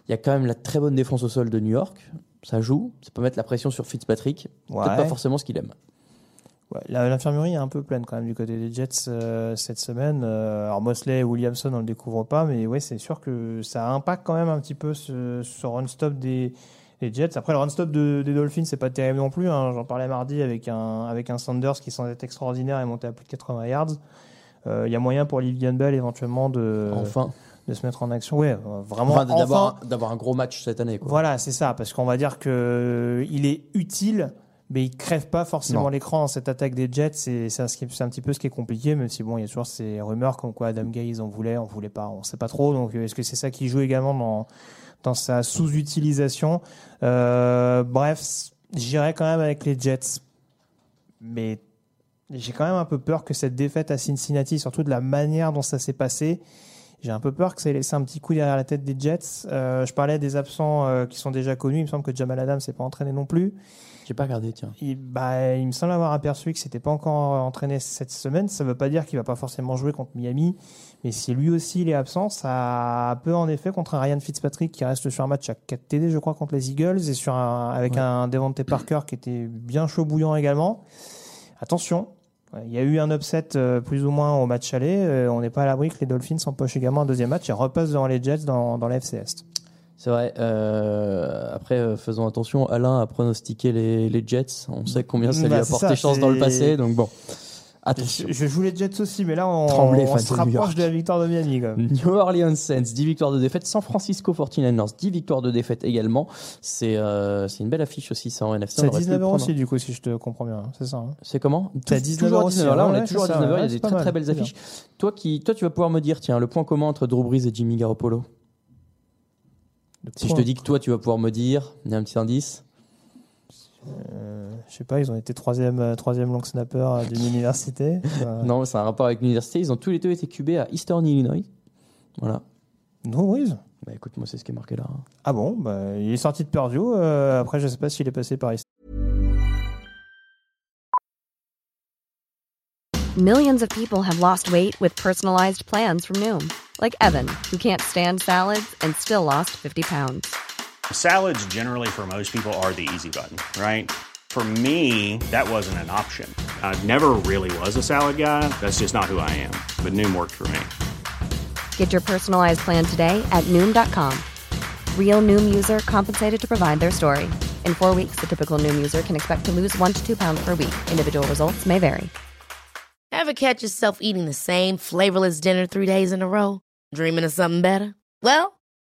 Speaker 2: Il y a quand même la très bonne défense au sol de New York. Ça joue. Ça peut mettre la pression sur Fitzpatrick. Peut-être
Speaker 3: Ouais.
Speaker 2: pas forcément ce qu'il aime.
Speaker 3: Ouais, L'infirmerie est un peu pleine quand même du côté des Jets euh, cette semaine. Euh, alors Mosley et Williamson, on le découvre pas, mais ouais, c'est sûr que ça impacte quand même un petit peu ce, ce run-stop des, des Jets. Après, le run-stop de- des Dolphins, c'est pas terrible non plus. hein. J'en parlais mardi avec un, avec un Sanders qui semble être extraordinaire et monté à plus de 80 yards. Euh, Il y a moyen pour Livian Bell éventuellement de,
Speaker 2: enfin.
Speaker 3: De se mettre en action. Ouais, euh, vraiment.
Speaker 2: Enfin,
Speaker 3: enfin,
Speaker 2: d'avoir un- d'avoir un gros match cette année. Quoi.
Speaker 3: Voilà, c'est ça, parce qu'on va dire que il est utile, mais il crève pas forcément l'écran dans cette attaque des Jets. C'est c'est un, un petit peu ce qui est compliqué, même si bon, il y a toujours ces rumeurs comme quoi Adam Gaze en voulait, on voulait pas, on sait pas trop. Donc, est-ce que c'est ça qui joue également dans dans sa sous-utilisation? Euh, Bref, J'irai quand même avec les Jets. Mais j'ai quand même un peu peur que cette défaite à Cincinnati, surtout de la manière dont ça s'est passé, j'ai un peu peur que ça ait laissé un petit coup derrière la tête des Jets. Euh, je parlais des absents euh, qui sont déjà connus. Il me semble que Jamal Adams s'est pas entraîné non plus.
Speaker 2: J'ai pas regardé, tiens.
Speaker 3: Il, bah, il me semble avoir aperçu que c'était pas encore entraîné cette semaine. Ça veut pas dire qu'il va pas forcément jouer contre Miami. Mais si lui aussi il est absent, ça peut en effet contre un Ryan Fitzpatrick qui reste sur un match à 4 TD, je crois, contre les Eagles et sur un, avec
Speaker 2: Ouais.
Speaker 3: un Devontae Parker qui était bien chaud bouillant également. Attention, il y a eu un upset euh, plus ou moins au match aller. Euh, on n'est pas à l'abri que les Dolphins empochent également un deuxième match et repassent devant les Jets dans, dans la FC Est.
Speaker 2: C'est vrai. euh, après, faisons attention. Alain a pronostiqué les, les Jets. On sait combien ça lui
Speaker 3: Bah,
Speaker 2: a
Speaker 3: c'est
Speaker 2: porté
Speaker 3: ça,
Speaker 2: chance dans le passé. Donc bon, attention.
Speaker 3: je joue les Jets aussi, mais là on,
Speaker 2: Tremblay,
Speaker 3: on
Speaker 2: fan
Speaker 3: se rapproche de la victoire de Miami. quand même.
Speaker 2: New Orleans Saints, 10 victoires de défaite. San Francisco 49ers, 10 victoires de défaite également. C'est euh, une belle affiche aussi, ça en NFC.
Speaker 3: C'est à
Speaker 2: on aurait pu
Speaker 3: 19
Speaker 2: le
Speaker 3: euros
Speaker 2: prendre.
Speaker 3: aussi, du coup, si je te comprends bien. C'est ça. hein.
Speaker 2: C'est comment?
Speaker 3: C'est à
Speaker 2: Tou-
Speaker 3: 19
Speaker 2: Toujours à
Speaker 3: aussi,
Speaker 2: 19 Là, on
Speaker 3: ouais,
Speaker 2: est toujours à
Speaker 3: c'est ça,
Speaker 2: 19 Il y a des très très belles
Speaker 3: bien.
Speaker 2: affiches. Toi, qui, toi, tu vas pouvoir me dire, tiens, le point commun entre Drew Brees et Jimmy Garoppolo. Si je te dis que toi, tu vas pouvoir me dire, il y a un petit indice.
Speaker 3: Euh, je sais pas, ils ont été troisième, euh, troisième long snapper d'une université. Euh,
Speaker 2: Non, c'est un rapport avec l'université. Ils ont tous les deux été cubés à Eastern Illinois. Voilà.
Speaker 3: Drew Brees
Speaker 2: Bah écoute, moi, c'est ce qui est marqué là. hein.
Speaker 3: Ah bon, bah, il est sorti de Purdue. euh, après, je sais pas s'il est passé par ici.
Speaker 4: Millions of people have lost weight with personalized plans from Noom, like Evan, who can't stand salads and still lost 50 pounds.
Speaker 5: Salads, generally, for most people, are the easy button, right? For me, that wasn't an option. I never really was a salad guy. That's just not who I am. But Noom worked for me.
Speaker 4: Get your personalized plan today at Noom.com. Real Noom user compensated to provide their story. In four weeks, the typical Noom user can expect to lose one to two pounds per week. Individual results may vary.
Speaker 6: Ever catch yourself eating the same flavorless dinner three days in a row? Dreaming of something better? Well,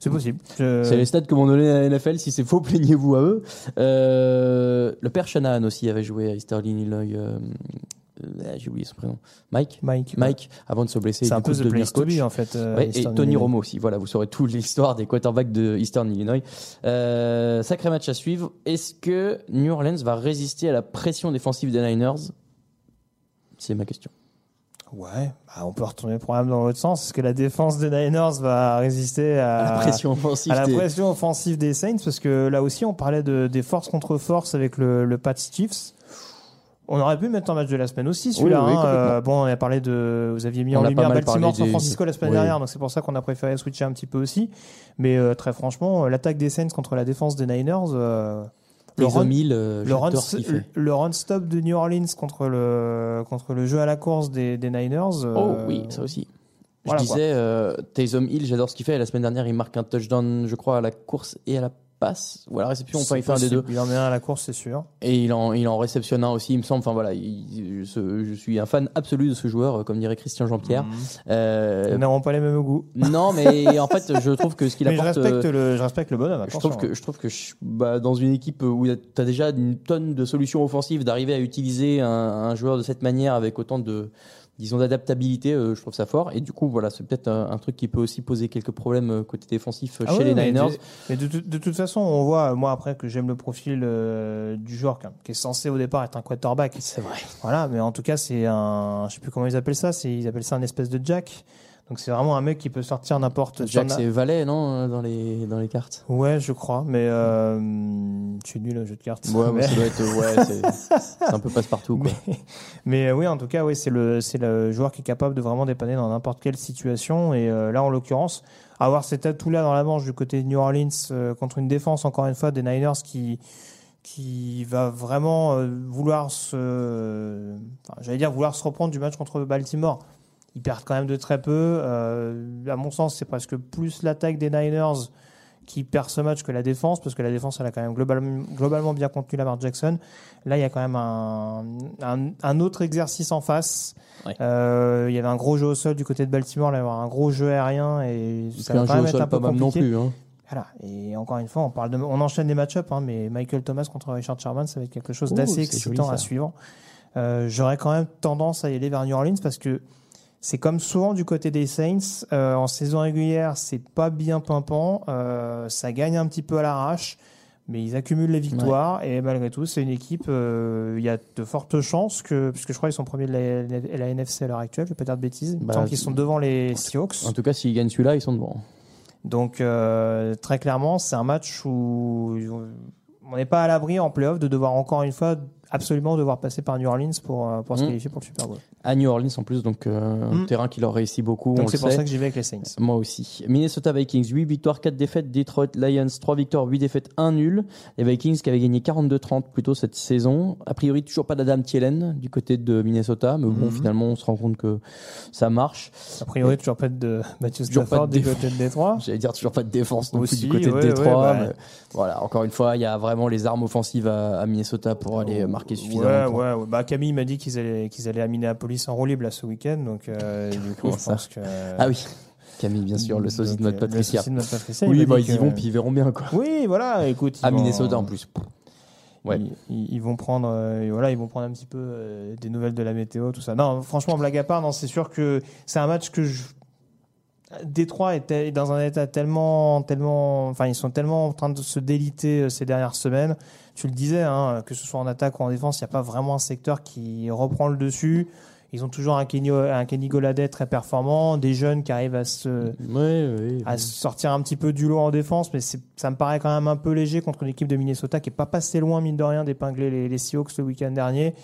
Speaker 3: c'est possible. Je-
Speaker 2: C'est les stats que m'ont donné la NFL. Si c'est faux, plaignez-vous à eux. Euh, le père Shanahan aussi avait joué à Eastern Illinois. euh, euh, J'ai oublié son prénom. Mike?
Speaker 3: Mike.
Speaker 2: Mike, avant de se blesser,
Speaker 3: C'est un peu the
Speaker 2: de devenir
Speaker 3: place to
Speaker 2: coach.
Speaker 3: be, en fait. euh,
Speaker 2: Ouais, et Tony
Speaker 3: Illinois.
Speaker 2: Romo aussi. Voilà, vous saurez toute l'histoire des quarterbacks de Eastern Illinois. Sacré match à suivre. Est-ce que New Orleans va résister à la pression défensive des Niners? C'est ma question.
Speaker 3: Ouais, bah, on peut retourner le problème dans l'autre sens. Est-ce que la défense des Niners va résister à,
Speaker 2: À la pression offensive.
Speaker 3: à la
Speaker 2: des-
Speaker 3: pression offensive des Saints? Parce que là aussi, on parlait de, des forces contre forces avec le, le Pats Chiefs. On aurait pu mettre en match de la semaine aussi, celui-là.
Speaker 2: Oui, oui,
Speaker 3: hein. Euh, bon, on a parlé de. Vous aviez mis
Speaker 2: On
Speaker 3: en lumière Baltimore, San
Speaker 2: des-
Speaker 3: Francisco la semaine
Speaker 2: Oui.
Speaker 3: dernière, donc c'est pour ça qu'on a préféré switcher un petit peu aussi. Mais euh, très franchement, euh, l'attaque des Saints contre la défense des Niners. euh, le
Speaker 2: Taysom
Speaker 3: run-
Speaker 2: Hill, euh,
Speaker 3: le run,
Speaker 2: j'adore ce qu'il fait.
Speaker 3: le run stop de New Orleans contre le, contre le jeu à la course des, des Niners. euh,
Speaker 2: Oh oui, ça aussi.
Speaker 3: voilà,
Speaker 2: je disais, euh, Taysom Hill, j'adore ce qu'il fait. La semaine dernière, il marque un touchdown, je crois, à la course et à la passe ou à la réception. Enfin, il fait un des deux.
Speaker 3: Il en met un à la course, c'est sûr.
Speaker 2: Et il en, il en réceptionne un aussi, il me semble. Enfin voilà, il- je, je suis un fan absolu de ce joueur, comme dirait Christian Jean-Pierre.
Speaker 3: Mhm.
Speaker 2: Euh,
Speaker 3: Nous pas les mêmes goûts.
Speaker 2: non, mais en fait, je trouve que ce qu'il
Speaker 3: Mais je
Speaker 2: apporte.
Speaker 3: respecte,
Speaker 2: euh,
Speaker 3: le, je respecte le bonhomme.
Speaker 2: je trouve que,
Speaker 3: hein.
Speaker 2: je trouve que je- bah, dans une équipe où tu as déjà une tonne de solutions offensives, d'arriver à utiliser un, un joueur de cette manière avec autant de, disons, d'adaptabilité, euh, je trouve ça fort. Et du coup, voilà, c'est peut-être un, un truc qui peut aussi poser quelques problèmes euh, côté défensif euh,
Speaker 3: Ah
Speaker 2: chez les
Speaker 3: mais
Speaker 2: Niners.
Speaker 3: de- Mais de, de- de toute façon, on voit, moi après que j'aime le profil du joueur qui qui est censé au départ être un quarterback.
Speaker 2: C'est vrai.
Speaker 3: Voilà, mais en tout cas, c'est un, je sais plus comment ils appellent ça, ils appellent ça un espèce de jack. Donc c'est vraiment un mec qui peut sortir n'importe
Speaker 2: Jack, c'est Valet, non, euh, dans les, dans les cartes?
Speaker 3: Ouais, je crois, mais euh, je suis nul au jeu de cartes.
Speaker 2: Ouais,
Speaker 3: mais,
Speaker 2: ça doit être, ouais, c'est un peu passe-partout, quoi.
Speaker 3: mais, mais, euh, oui, en tout cas, oui, c'est le, c'est le joueur qui est capable de vraiment dépanner dans n'importe quelle situation. Et euh, là, en l'occurrence, avoir cet atout-là dans la manche du côté de New Orleans euh, contre une défense, encore une fois, des Niners qui qui va vraiment vouloir se, enfin, j'allais dire vouloir se reprendre du match contre Baltimore. Ils perdent quand même de très peu. Euh, à mon sens, c'est presque plus l'attaque des Niners qui perd ce match que la défense, parce que la défense, elle a quand même globalement, globalement bien contenu Lamar Jackson. Là, il y a quand même un, un, un autre exercice en face.
Speaker 2: Ouais.
Speaker 3: Euh, il y avait un gros jeu au sol du côté de Baltimore, là, il y avoir un gros jeu aérien et ça va
Speaker 2: un
Speaker 3: quand
Speaker 2: jeu
Speaker 3: même
Speaker 2: au
Speaker 3: être
Speaker 2: sol
Speaker 3: un peu
Speaker 2: pas mal non plus. hein.
Speaker 3: Voilà. Et encore une fois, on parle de, on enchaîne les match-ups, hein, mais Michael Thomas contre Richard Sherman, ça va être quelque chose d'assez
Speaker 2: joli,
Speaker 3: excitant à suivre. Euh, J'aurais quand même tendance à y aller vers New Orleans parce que c'est comme souvent du côté des Saints. euh, en saison régulière, c'est pas bien pimpant. euh, ça gagne un petit peu à l'arrache, mais ils accumulent les victoires. Et malgré tout, c'est une équipe. euh, Il y a de fortes chances que, puisque je crois qu'ils sont premiers de la, la NFC à l'heure actuelle, je vais pas dire de bêtises.
Speaker 2: Bah,
Speaker 3: semble qu'ils sont devant les Seahawks.
Speaker 2: En tout cas, s'ils gagnent celui-là, ils sont devant.
Speaker 3: Donc très clairement, c'est un match où on n'est pas à l'abri en playoff de devoir encore une fois absolument devoir passer par New Orleans pour, euh, pour se
Speaker 2: Mm.
Speaker 3: qualifier pour le Super Bowl.
Speaker 2: À New Orleans en plus, donc euh, un
Speaker 3: Mm.
Speaker 2: terrain qui leur réussit beaucoup. on
Speaker 3: Donc c'est pour
Speaker 2: sait.
Speaker 3: ça que j'y vais avec les Saints.
Speaker 2: Moi aussi. Minnesota Vikings, 8 victoires, 4 défaites. Detroit Lions, 3 victoires, 8 défaites, 1 nul. Les Vikings qui avaient gagné 42-30 plus tôt cette saison. A priori, toujours pas d'Adam Thielen du côté de Minnesota. Mais bon,
Speaker 3: Mhm.
Speaker 2: finalement, on se rend compte que ça marche.
Speaker 3: A priori, toujours pas de Matthew Stafford du côté de Détroit.
Speaker 2: J'allais dire toujours pas de défense non
Speaker 3: Aussi,
Speaker 2: plus du côté
Speaker 3: ouais,
Speaker 2: de Détroit.
Speaker 3: ouais, bah.
Speaker 2: voilà, encore une fois, il y a vraiment les armes offensives à, à Minnesota pour aller marquer suffisamment.
Speaker 3: Ouais, ouais, ouais. Bah, Camille m'a dit qu'ils allaient, qu'ils allaient à Minneapolis en roue libre là, ce week-end. Donc, euh, du coup, je
Speaker 2: ça
Speaker 3: pense que.
Speaker 2: Ah oui, Camille, bien sûr, le sosie de notre
Speaker 3: euh,
Speaker 2: Patricia.
Speaker 3: de notre Patricia,
Speaker 2: Oui, bah, ils y vont, puis ils verront bien quoi.
Speaker 3: Oui, voilà, écoute.
Speaker 2: À
Speaker 3: vont-
Speaker 2: Minnesota en plus. Ouais.
Speaker 3: Ils, vont prendre, euh, voilà, ils vont prendre un petit peu euh, des nouvelles de la météo, tout ça. Non, franchement, blague à part, non, c'est sûr que c'est un match que je. Détroit est dans un état tellement, tellement, enfin, ils sont tellement en train de se déliter ces dernières semaines. Tu le disais, hein, que ce soit en attaque ou en défense, il n'y a pas vraiment un secteur qui reprend le dessus. Ils ont toujours un Kenny, un Kenny très performant, des jeunes qui arrivent à se, à sortir un petit peu du lot en défense, mais ça me paraît quand même un peu léger contre l'équipe de Minnesota qui est pas passé loin, mine de rien, d'épingler les, les Seahawks le week-end dernier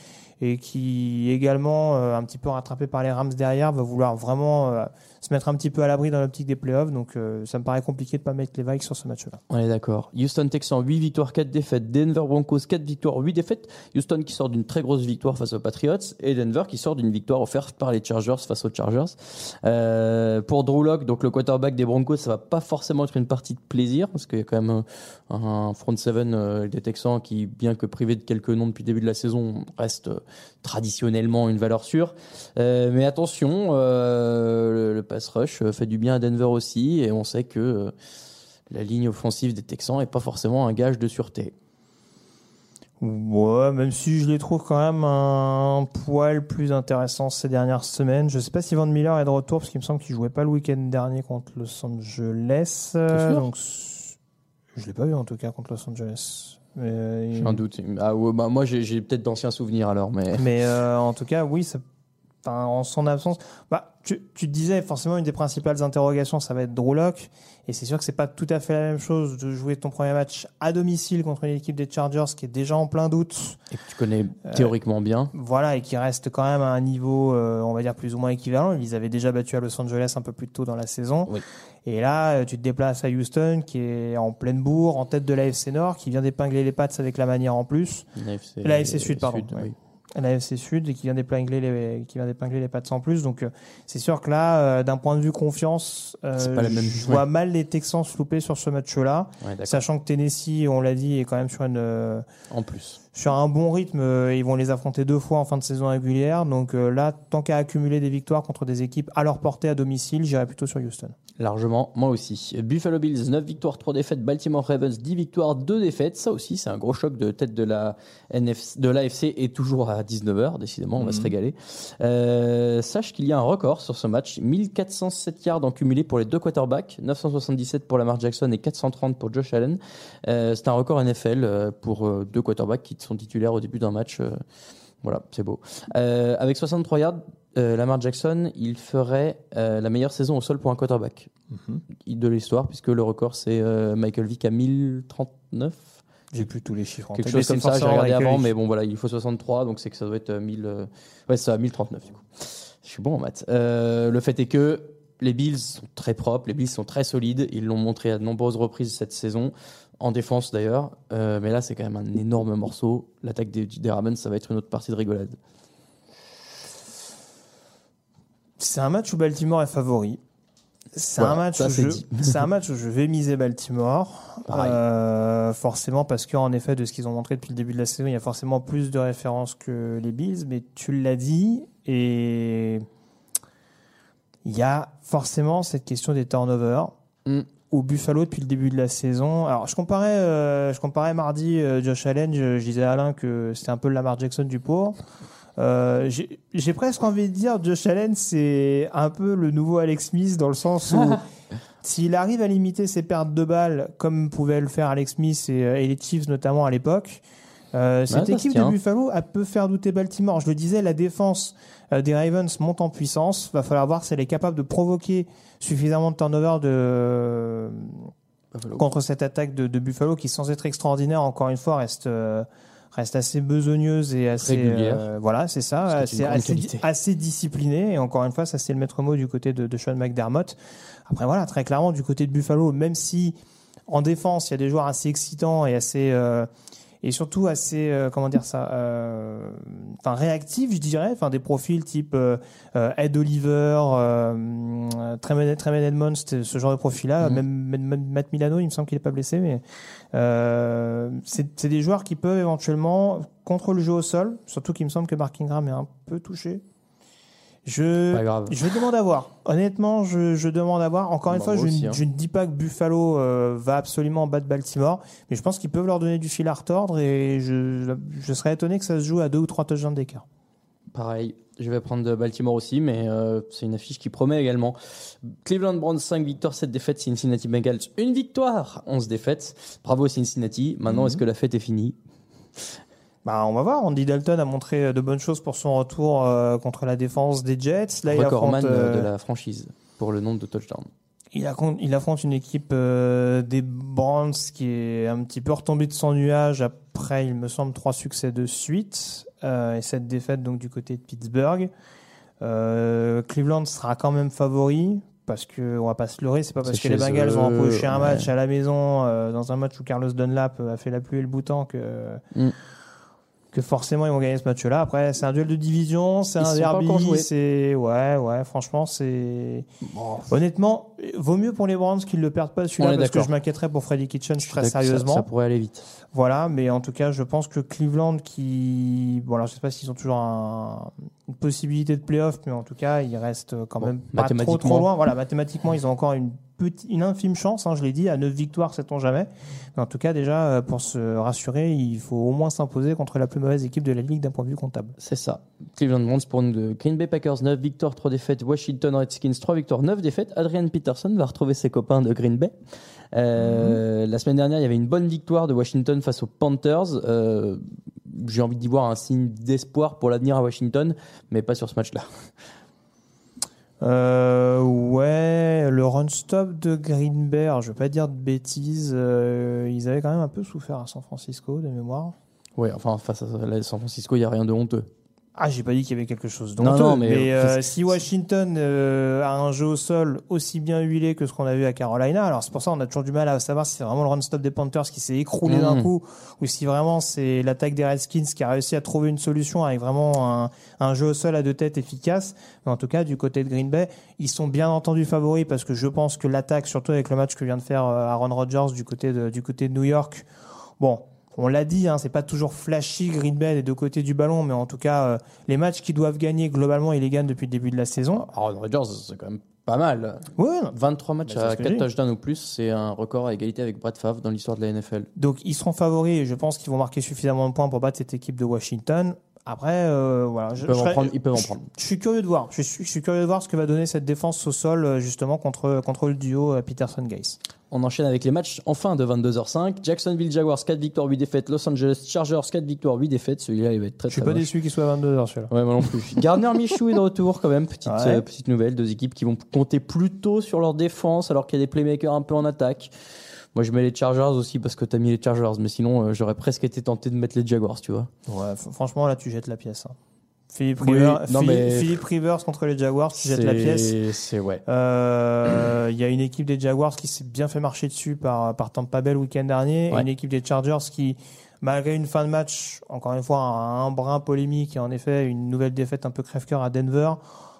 Speaker 3: et qui également, euh, un petit peu rattrapé par les Rams derrière, va vouloir vraiment euh, se mettre un petit peu à l'abri dans l'optique des playoffs. Donc euh, ça me paraît compliqué de pas mettre les Vikes sur ce match-là.
Speaker 2: On est d'accord. Houston Texans, 8 victoires, 4 défaites. Denver Broncos, 4 victoires, 8 défaites. Houston qui sort d'une très grosse victoire face aux Patriots. Et Denver qui sort d'une victoire offerte par les Chargers face aux Chargers. Euh, pour Drew Lock, donc le quarterback des Broncos, ça va pas forcément être une partie de plaisir parce qu'il y a quand même un, front seven euh, des Texans qui, bien que privé de quelques noms depuis le début de la saison, reste euh, traditionnellement une valeur sûre. Mais attention, le, le pass rush euh, fait du bien à Denver aussi et on sait que euh, la ligne offensive des Texans est pas forcément un gage de sûreté.
Speaker 3: Ouais, même si je les trouve quand même un poil plus intéressants ces dernières semaines. Je sais pas si Van Miller est de retour parce qu'il me semble qu'il jouait pas le week-end dernier contre Los Angeles.
Speaker 2: Sûr?
Speaker 3: Donc, je l'ai pas vu en tout cas contre Los Angeles. Euh,
Speaker 2: J'ai un doute. Ah, ouais, bah, moi, j'ai peut-être d'anciens souvenirs alors, mais.
Speaker 3: mais euh, en tout cas, oui, ça- en son absence, bah, tu, tu te disais forcément une des principales interrogations, ça va être Drew Lock. Et c'est sûr que c'est pas tout à fait la même chose de jouer ton premier match à domicile contre une équipe des Chargers qui est déjà en plein doute.
Speaker 2: Et que tu connais théoriquement bien.
Speaker 3: Voilà, et qui reste quand même à un niveau, euh, on va dire, plus ou moins équivalent. Ils avaient déjà battu à Los Angeles un peu plus tôt dans la saison.
Speaker 2: Oui.
Speaker 3: Et là, euh, tu te déplaces à Houston, qui est en pleine bourre, en tête de l'AFC Nord, qui vient d'épingler les pattes avec la manière en plus.
Speaker 2: L'AFC
Speaker 3: Sud, pardon, ouais.
Speaker 2: oui.
Speaker 3: L'AFC Sud, et qui vient d'épingler les, qui vient d'épingler les pattes sans plus. Donc, euh, c'est sûr que là, euh, d'un point de vue confiance, euh,
Speaker 2: C'est pas la même-
Speaker 3: je
Speaker 2: ouais.
Speaker 3: vois mal les Texans se louper sur ce match-là.
Speaker 2: Ouais.
Speaker 3: Sachant que Tennessee, on l'a dit, est quand même sur une, euh,
Speaker 2: En plus.
Speaker 3: Sur un bon rythme. euh, Ils vont les affronter deux fois en fin de saison régulière. Donc euh, là, tant qu'à accumuler des victoires contre des équipes à leur portée à domicile, j'irai plutôt sur Houston.
Speaker 2: Largement, moi aussi. Buffalo Bills, 9 victoires, 3 défaites. Baltimore Ravens, 10 victoires, 2 défaites. Ça aussi, c'est un gros choc de tête de la NFC, de l'AFC et toujours à 19h. Décidément, on va se régaler. Euh, sache qu'il y a un record sur ce match. 1407 yards en cumulé pour les deux quarterbacks. 977 pour Lamar Jackson et 430 pour Josh Allen. Euh, c'est un record NFL pour deux quarterbacks qui sont titulaires au début d'un match. euh, voilà, c'est beau. Euh, avec 63 yards, euh, Lamar Jackson, il ferait la meilleure saison au sol pour un quarterback de l'histoire, puisque le record c'est Michael Vick à 1039.
Speaker 3: J'ai plus tous les chiffres. en
Speaker 2: Quelque chose comme ça, j'ai regardé avant, mais bon voilà, il faut 63, donc c'est que ça doit être euh, 1000. euh, Ouais, à 1039 du coup. Je suis bon en maths. Euh, le fait est que les Bills sont très propres, les Bills sont très solides, ils l'ont montré à de nombreuses reprises cette saison, en défense d'ailleurs, Euh, mais là c'est quand même un énorme morceau. L'attaque des, des Ravens, ça va être une autre partie de rigolade.
Speaker 3: C'est un match où Baltimore est favori. C'est
Speaker 2: Voilà,
Speaker 3: un match où je,
Speaker 2: dit.
Speaker 3: c'est un match où je vais miser Baltimore. Euh, forcément parce qu'en effet de ce qu'ils ont montré depuis le début de la saison, il y a forcément plus de références que les Bills, mais tu l'as dit et il y a forcément cette question des turnovers.
Speaker 2: Mm.
Speaker 3: Au Buffalo depuis le début de la saison. Alors je comparais, euh, je comparais mardi euh, Josh Allen. Je, je disais à Alain que c'était un peu le Lamar Jackson du pauvre. Euh, j'ai presque envie de dire Josh Allen c'est un peu le nouveau Alex Smith dans le sens où s'il arrive à limiter ses pertes de balles comme pouvait le faire Alex Smith et, euh, et les Chiefs notamment à l'époque euh, cette
Speaker 2: se
Speaker 3: équipe de. Buffalo elle peut faire douter Baltimore. Je le disais la défense euh, des Ravens monte en puissance. Va falloir voir si elle est capable de provoquer suffisamment de turnover de contre cette attaque de, de Buffalo qui sans être extraordinaire encore une fois reste euh, reste assez besogneuse et assez
Speaker 2: Régulière.
Speaker 3: euh, voilà c'est ça assez, assez, assez discipliné et encore une fois ça c'est le maître mot du côté de, de Sean McDermott. Après voilà très clairement du côté de Buffalo même si en défense il y a des joueurs assez excitants et assez euh, et surtout assez euh, comment dire ça euh, enfin réactifs je dirais enfin des profils type euh, euh, Ed Oliver euh, Tremaine Tremaine Edmonds ce genre de profil là
Speaker 2: Mhm.
Speaker 3: même, même- même Matt Milano il me semble qu'il est pas blessé mais euh, c'est c'est des joueurs qui peuvent éventuellement contre le jeu au sol surtout qu'il me semble que Mark Ingram est un peu touché je
Speaker 2: Pas grave.
Speaker 3: je demande à voir. Honnêtement, je, je demande à voir. Encore une
Speaker 2: Bah,
Speaker 3: fois, je,
Speaker 2: aussi, hein.
Speaker 3: je ne dis pas que Buffalo euh, va absolument battre Baltimore, mais je pense qu'ils peuvent leur donner du fil à retordre et je, je serais étonné que ça se joue à deux ou trois touchdowns d'écart.
Speaker 2: Pareil, je vais prendre Baltimore aussi, mais euh, c'est une affiche qui promet également. Cleveland Browns 5 victoires, 7 défaites, Cincinnati Bengals une victoire, 11 défaites. Bravo Cincinnati. Maintenant,
Speaker 3: Mhm.
Speaker 2: est-ce que la fête est finie?
Speaker 3: Bah, on va voir. Andy Dalton a montré de bonnes choses pour son retour euh, contre la défense des Jets. Là, il affronte, euh,
Speaker 2: de la franchise pour le nombre de touchdowns.
Speaker 3: Il affronte, il affronte une équipe euh, des Browns qui est un petit peu retombée de son nuage après, il me semble, trois succès de suite euh, et cette défaite donc du côté de Pittsburgh. Euh, Cleveland sera quand même favori parce que on va pas se leurrer, c'est pas parce que les Bengals ont empoché un
Speaker 2: ouais.
Speaker 3: match à la maison euh, dans un match où Carlos Dunlap a fait la pluie et le bouton que
Speaker 2: Mm.
Speaker 3: Que forcément ils vont gagner ce match-là. Après, c'est un duel de division, c'est un derby, c'est ouais, ouais, franchement, c'est honnêtement, vaut mieux pour les Browns qu'ils le perdent pas celui-là parce que je m'inquiéterais pour Freddy Kitchens très sérieusement.
Speaker 2: Ça, pourrait aller vite.
Speaker 3: Voilà, mais en tout cas, je pense que Cleveland qui bon, alors je sais pas s'ils ont toujours un- une possibilité de playoff, mais en tout cas, ils restent quand
Speaker 2: Bon,
Speaker 3: même pas trop trop loin. Voilà, mathématiquement, ils ont encore une une infime chance, hein, je l'ai dit, à 9 victoires, sait-on jamais. Mais en tout cas, déjà, euh, pour se rassurer, il faut au moins s'imposer contre la plus mauvaise équipe de la ligue d'un point de vue comptable.
Speaker 2: C'est ça. Cleveland Browns pour nous de Green Bay Packers 9 victoires, 3 défaites. Washington Redskins 3 victoires, 9 défaites. Adrian Peterson va retrouver ses copains de Green Bay. Euh, La semaine dernière, il y avait une bonne victoire de Washington face aux Panthers. Euh, J'ai envie d'y voir un signe d'espoir pour l'avenir à Washington, mais pas sur ce match-là.
Speaker 3: Euh, ouais, le run-stop de Green alors je vais pas dire de bêtises, euh, ils avaient quand même un peu souffert à San Francisco, de mémoire.
Speaker 2: Ouais, enfin, face à San Francisco, il n'y a rien de honteux.
Speaker 3: Ah, j'ai pas dit qu'il y avait quelque chose
Speaker 2: Non,
Speaker 3: d'honteux,
Speaker 2: non,
Speaker 3: mais,
Speaker 2: mais-
Speaker 3: euh, si Washington euh, a un jeu au sol aussi bien huilé que ce qu'on a vu à Carolina, alors c'est pour ça on a toujours du mal à savoir si c'est vraiment le run-stop des Panthers qui s'est écroulé d'un
Speaker 2: Mhm.
Speaker 3: coup ou si vraiment c'est l'attaque des Redskins qui a réussi à trouver une solution avec vraiment un, un jeu au sol à deux têtes efficace. Mais en tout cas, du côté de Green Bay, ils sont bien entendu favoris parce que je pense que l'attaque, surtout avec le match que vient de faire euh, Aaron Rodgers du côté de, du côté de New York, bon, on l'a dit, hein, c'est pas toujours flashy Green Bay des deux côtés du ballon, mais en tout cas, euh, les matchs qu'ils doivent gagner, globalement, ils les gagnent depuis le début de la saison.
Speaker 2: Aaron Rodgers, c'est quand même pas mal.
Speaker 3: Ouais, non.
Speaker 2: 23 matchs
Speaker 3: Bah,
Speaker 2: à
Speaker 3: ce que
Speaker 2: 4
Speaker 3: j'ai dit.
Speaker 2: touchdowns ou plus, c'est un record à égalité avec Brad Favre dans l'histoire de la NFL.
Speaker 3: Donc ils seront favoris et je pense qu'ils vont marquer suffisamment de points pour battre cette équipe de Washington. Après, euh, voilà, je,
Speaker 2: Ils peuvent,
Speaker 3: je
Speaker 2: en prendre, ils peuvent en prendre.
Speaker 3: je suis curieux de voir. Je suis, je suis curieux de voir ce que va donner cette défense au sol euh, justement contre contre le duo euh, Peterson-Gaze.
Speaker 2: On enchaîne avec les matchs enfin de 22h05. Jacksonville Jaguars 4 victoires, 8 défaites. Los Angeles Chargers 4 victoires, 8 défaites. Celui-là, il va être très
Speaker 3: Je suis
Speaker 2: très
Speaker 3: pas
Speaker 2: moche.
Speaker 3: déçu qu'il soit à 22h celui-là.
Speaker 2: Ouais, moi non plus. Gardner Michou est de retour quand même. Petite,
Speaker 3: Ouais.
Speaker 2: euh, petite nouvelle. Deux équipes qui vont compter plutôt sur leur défense alors qu'il y a des playmakers un peu en attaque. Moi, je mets les Chargers aussi parce que t'as mis les Chargers. Mais sinon, euh, j'aurais presque été tenté de mettre les Jaguars, tu vois.
Speaker 3: Ouais, franchement là tu jettes la pièce. hein. Philippe,
Speaker 2: Oui,
Speaker 3: Rivers,
Speaker 2: non,
Speaker 3: Philippe-
Speaker 2: mais-
Speaker 3: Philippe Rivers contre les Jaguars, tu jettes la pièce.
Speaker 2: C'est- C'est ouais.
Speaker 3: Euh, Il y a une équipe des Jaguars qui s'est bien fait marcher dessus par, par Tampa Bay le week-end dernier.
Speaker 2: Ouais.
Speaker 3: Et une équipe des Chargers qui, malgré une fin de match, encore une fois, un, un brin polémique et en effet une nouvelle défaite un peu crève-cœur à Denver.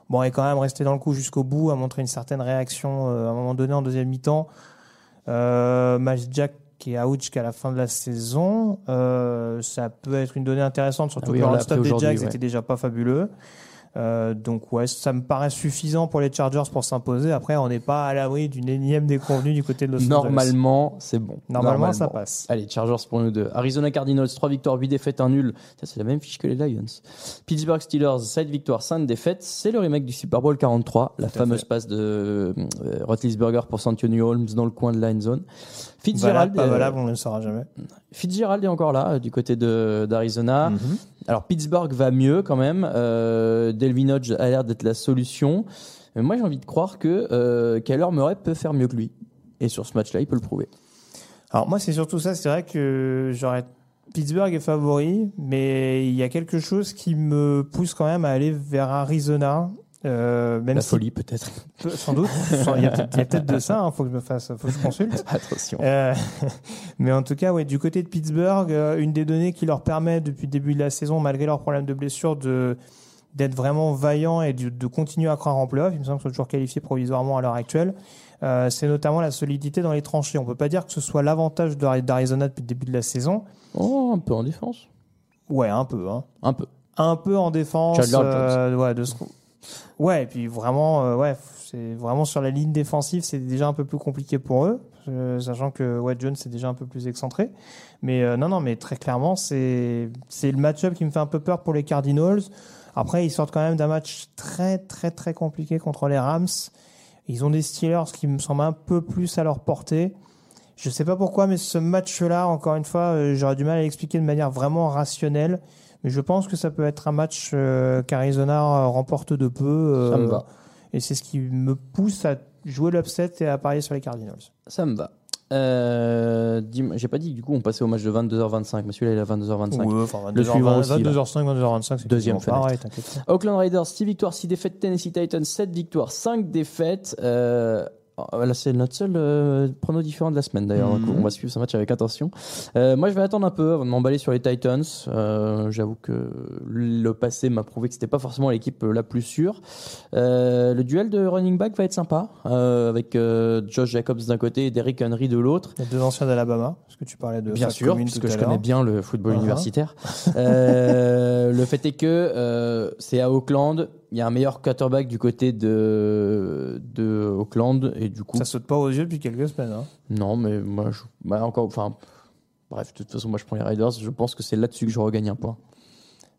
Speaker 3: bon, est quand même resté dans le coup jusqu'au bout, a montré une certaine réaction euh, à un moment donné en deuxième mi-temps. Euh, Miles Jack qui est out jusqu'à la fin de la saison, euh, ça peut être une donnée intéressante, surtout
Speaker 2: Ah oui,
Speaker 3: que
Speaker 2: on
Speaker 3: le stop des Jacks
Speaker 2: ouais.
Speaker 3: était déjà pas fabuleux. Euh, donc ouais, ça me paraît suffisant pour les Chargers pour s'imposer. Après, on n'est pas à l'abri d'une énième déconvenue du côté de Los Angeles.
Speaker 2: Normalement, c'est bon.
Speaker 3: Normalement, ça passe.
Speaker 2: Allez, Chargers pour nous deux. Arizona Cardinals, 3 victoires, 8 défaites, 1 nul. Ça, c'est la même fiche que les Lions. Pittsburgh Steelers, 7 victoires, 5 défaites. C'est le remake du Super Bowl 43. La fameuse passe de euh, Roethlisberger pour Santonio Holmes dans le coin de la end zone. Fitzgerald,
Speaker 3: Valable, pas
Speaker 2: euh,
Speaker 3: valable, on ne le saura jamais.
Speaker 2: Fitzgerald est encore là, euh, du côté d'Arizona.
Speaker 3: Mhm.
Speaker 2: Alors, Pittsburgh va mieux quand même. Euh, Delvin Hodge a l'air d'être la solution. Mais moi, j'ai envie de croire que euh, Kyler Murray peut faire mieux que lui. Et sur ce match-là, il peut le prouver.
Speaker 3: Alors moi, c'est surtout ça. C'est vrai que j'aurais Pittsburgh est favori, mais il y a quelque chose qui me pousse quand même à aller vers Arizona. Euh, même
Speaker 2: La
Speaker 3: si
Speaker 2: folie, peut-être.
Speaker 3: peu- sans doute, il y a peut-être de ça. Il faut que je me fasse, faut que je consulte.
Speaker 2: Attention.
Speaker 3: Euh, mais en tout cas, ouais, du côté de Pittsburgh, euh, une des données qui leur permet depuis le début de la saison, malgré leurs problèmes de blessure, de d'être vraiment vaillants et de, de continuer à croire en playoff. Il me semble qu'ils sont toujours qualifiés provisoirement à l'heure actuelle. Euh, c'est notamment la solidité dans les tranchées. On peut pas dire que ce soit l'avantage d'Ari- d'Arizona depuis le début de la saison.
Speaker 2: Oh, un peu en défense.
Speaker 3: Ouais, un peu. Hein.
Speaker 2: Un peu.
Speaker 3: Un peu en défense. Ouais, de ce... ouais, et puis vraiment, euh, ouais, c'est vraiment sur la ligne défensive, c'est déjà un peu plus compliqué pour eux, euh, sachant que ouais, Jones c'est déjà un peu plus excentré. Mais euh, non, non, mais très clairement, c'est c'est le match-up qui me fait un peu peur pour les Cardinals. Après, ils sortent quand même d'un match très, très, très compliqué contre les Rams. Ils ont des Steelers qui me semblent un peu plus à leur portée. Je sais pas pourquoi, mais ce match-là, encore une fois, j'aurais du mal à l'expliquer de manière vraiment rationnelle. Mais je pense que ça peut être un match euh, qu'Arizona euh, remporte de peu. euh,
Speaker 2: Ça me va.
Speaker 3: Et c'est ce qui me pousse à jouer l'upset et à parier sur les Cardinals.
Speaker 2: Ça me va. Euh, J'ai pas dit du coup on passait au match de 22h25, mais celui-là il est à 22h25.
Speaker 3: Ouais, enfin,
Speaker 2: Le
Speaker 3: 22h20,
Speaker 2: suivant aussi, là.
Speaker 3: 22h05, 22h25, c'est
Speaker 2: Deuxième
Speaker 3: pareil, pas.
Speaker 2: Oakland Raiders, 6 victoires, 6 défaites. Tennessee Titans, 7 victoires, 5 défaites. Euh, là, c'est notre seul euh, prono différent de la semaine d'ailleurs.
Speaker 3: Mhm.
Speaker 2: Donc, on va suivre ce match avec attention. Euh, moi, je vais attendre un peu avant de m'emballer sur les Titans. Euh, J'avoue que le passé m'a prouvé que c'était pas forcément l'équipe la plus sûre. Euh, le duel de running back va être sympa euh, avec euh, Josh Jacobs d'un côté et Derrick Henry de l'autre.
Speaker 3: Les deux anciens d'Alabama, parce que tu parlais de
Speaker 2: Bien sûr, puisque je connais bien le football
Speaker 3: Uh-huh.
Speaker 2: universitaire. Euh, le fait est que euh, c'est à Auckland. Il y a un meilleur quarterback du côté de, de Auckland et du coup
Speaker 3: Ça saute pas aux yeux depuis quelques semaines. Hein.
Speaker 2: non, mais moi je, bah, encore, enfin bref, de toute façon moi je prends les Raiders. Je pense que c'est là-dessus que je regagne un point.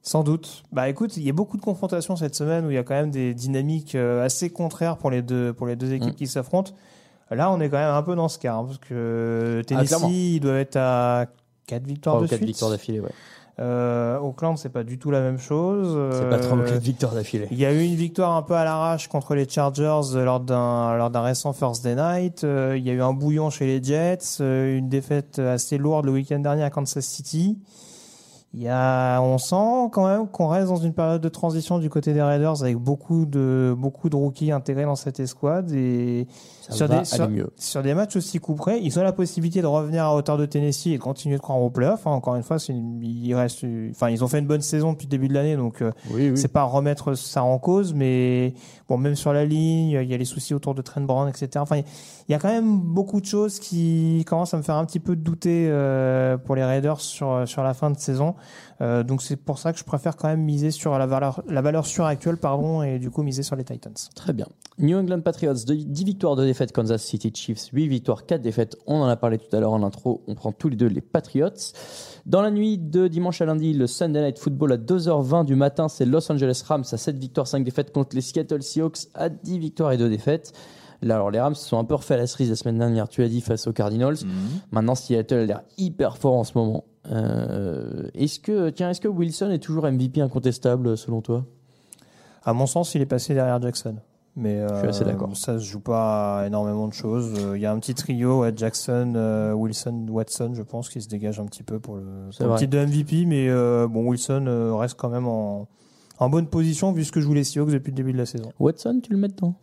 Speaker 3: Sans doute. Bah écoute, il y a beaucoup de confrontations cette semaine où il y a quand même des dynamiques euh, assez contraires pour les deux, pour les deux équipes
Speaker 2: Mm.
Speaker 3: qui s'affrontent. Là, on est quand même un peu dans ce cas, hein, parce que
Speaker 2: clairement.
Speaker 3: Tennessee, ils doivent être à 4 victoires
Speaker 2: Trois
Speaker 3: de
Speaker 2: ou quatre
Speaker 3: suite.
Speaker 2: victoires d'affilée, ouais.
Speaker 3: Euh, Auckland, c'est pas du tout la même chose.
Speaker 2: C'est pas trois ou
Speaker 3: Euh,
Speaker 2: quatre victoires d'affilée.
Speaker 3: Il y a eu une victoire un peu à l'arrache contre les Chargers euh, lors d'un lors d'un récent First Day Night. Euh, il y a eu un bouillon chez les Jets, une défaite assez lourde le week-end dernier à Kansas City. Il y a, on sent quand même qu'on reste dans une période de transition du côté des Raiders avec beaucoup de beaucoup de rookies intégrés dans cette escouade et
Speaker 2: Ça
Speaker 3: sur
Speaker 2: va
Speaker 3: des
Speaker 2: aller
Speaker 3: sur,
Speaker 2: mieux.
Speaker 3: sur des matchs aussi coup près, ils ont la possibilité de revenir à hauteur de Tennessee et de continuer de croire au playoff. hein. Encore une fois, une- il reste, enfin ils ont fait une bonne saison depuis le début de l'année, donc euh,
Speaker 2: Oui, oui.
Speaker 3: c'est pas remettre ça en cause, mais bon, même sur la ligne, il y a les soucis autour de Trent Brown, etc. Enfin, il y a quand même beaucoup de choses qui commencent à me faire un petit peu douter euh, pour les Raiders sur sur la fin de saison. Euh, donc c'est pour ça que je préfère quand même miser sur la valeur la valeur sûre actuelle, pardon, et du coup miser sur les Titans.
Speaker 2: Très bien. New England Patriots, de- 10 victoires, 2 défaites. Kansas City Chiefs, 8 victoires, 4 défaites. On en a parlé tout à l'heure en intro. On prend tous les deux les Patriots. Dans la nuit de dimanche à lundi, le Sunday Night Football à 2h20 du matin, c'est Los Angeles Rams à 7 victoires, 5 défaites contre les Seattle Seahawks à 10 victoires et 2 défaites. Là, alors les Rams se sont un peu refait à la cerise la semaine dernière, tu as dit, face aux Cardinals. Maintenant, Seattle a l'air hyper fort en ce moment. Euh, est-ce que, tiens, est-ce que Wilson est toujours MVP incontestable selon toi?
Speaker 3: À mon sens, il est passé derrière Jackson. Mais
Speaker 2: Je suis assez
Speaker 3: euh,
Speaker 2: d'accord.
Speaker 3: ça se joue pas à énormément de choses. Euh, Il y a un petit trio, Jackson, Wilson, Watson, je pense, qui se dégage un petit peu pour le, pour titre de MVP. Mais bon, Wilson reste quand même en, en bonne position vu ce que jouent les Seahawks depuis le début de la saison.
Speaker 2: Watson, tu le mets dedans?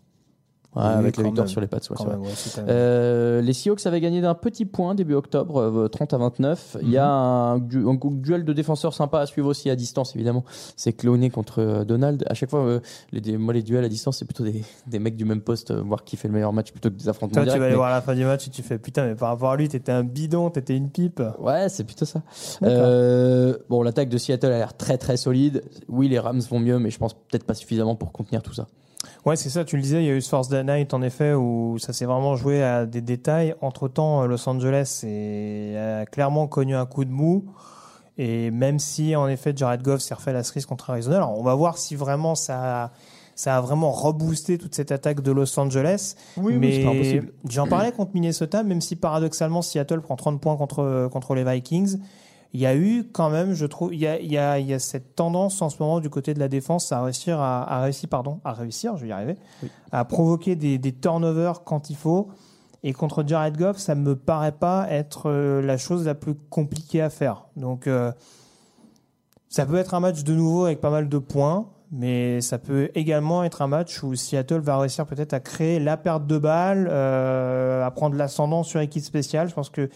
Speaker 2: Ouais,
Speaker 3: Oui,
Speaker 2: avec la victoire
Speaker 3: même.
Speaker 2: sur les pattes. ouais,
Speaker 3: même, ouais,
Speaker 2: Euh, les Seahawks avaient gagné d'un petit point début octobre, euh, 30 à 29. Il y a un, du- un duel de défenseurs sympa à suivre aussi à distance, évidemment. C'est Clooney contre euh, Donald. À chaque fois, euh, les, moi, les duels à distance, c'est plutôt des, des mecs du même poste, euh, voir qui fait le meilleur match plutôt que des affrontements
Speaker 3: Toi, tu vas aller
Speaker 2: mais-
Speaker 3: voir la fin du match et tu fais putain, mais par rapport à lui, t'étais un bidon, t'étais une pipe.
Speaker 2: Ouais, c'est plutôt ça. Euh, bon, l'attaque de Seattle a l'air très très solide. Oui, les Rams vont mieux, mais je pense peut-être pas suffisamment pour contenir tout ça.
Speaker 3: Ouais, c'est ça, tu le disais, il y a eu ce Force Day Night en effet où ça s'est vraiment joué à des détails. Entre temps, Los Angeles est- a clairement connu un coup de mou. Et même si en effet Jared Goff s'est refait la cerise contre Arizona, alors on va voir si vraiment ça, ça a vraiment reboosté toute cette attaque de Los Angeles.
Speaker 2: Oui,
Speaker 3: mais
Speaker 2: impossible.
Speaker 3: j'en parlais contre Minnesota, même si paradoxalement Seattle prend 30 points contre, contre les Vikings. Il y a eu quand même, je trouve, il y a, il y a, il y a cette tendance en ce moment du côté de la défense à réussir, à, à réussir, pardon, à réussir, je vais y arriver, à provoquer des, des turnovers quand il faut. Et contre Jared Goff, ça me paraît pas être euh, la chose la plus compliquée à faire. Donc, euh, ça peut être un match de nouveau avec pas mal de points, mais ça peut également être un match où Seattle va réussir peut-être à créer la perte de balles, euh, à prendre l'ascendant sur équipe spéciale. Je pense que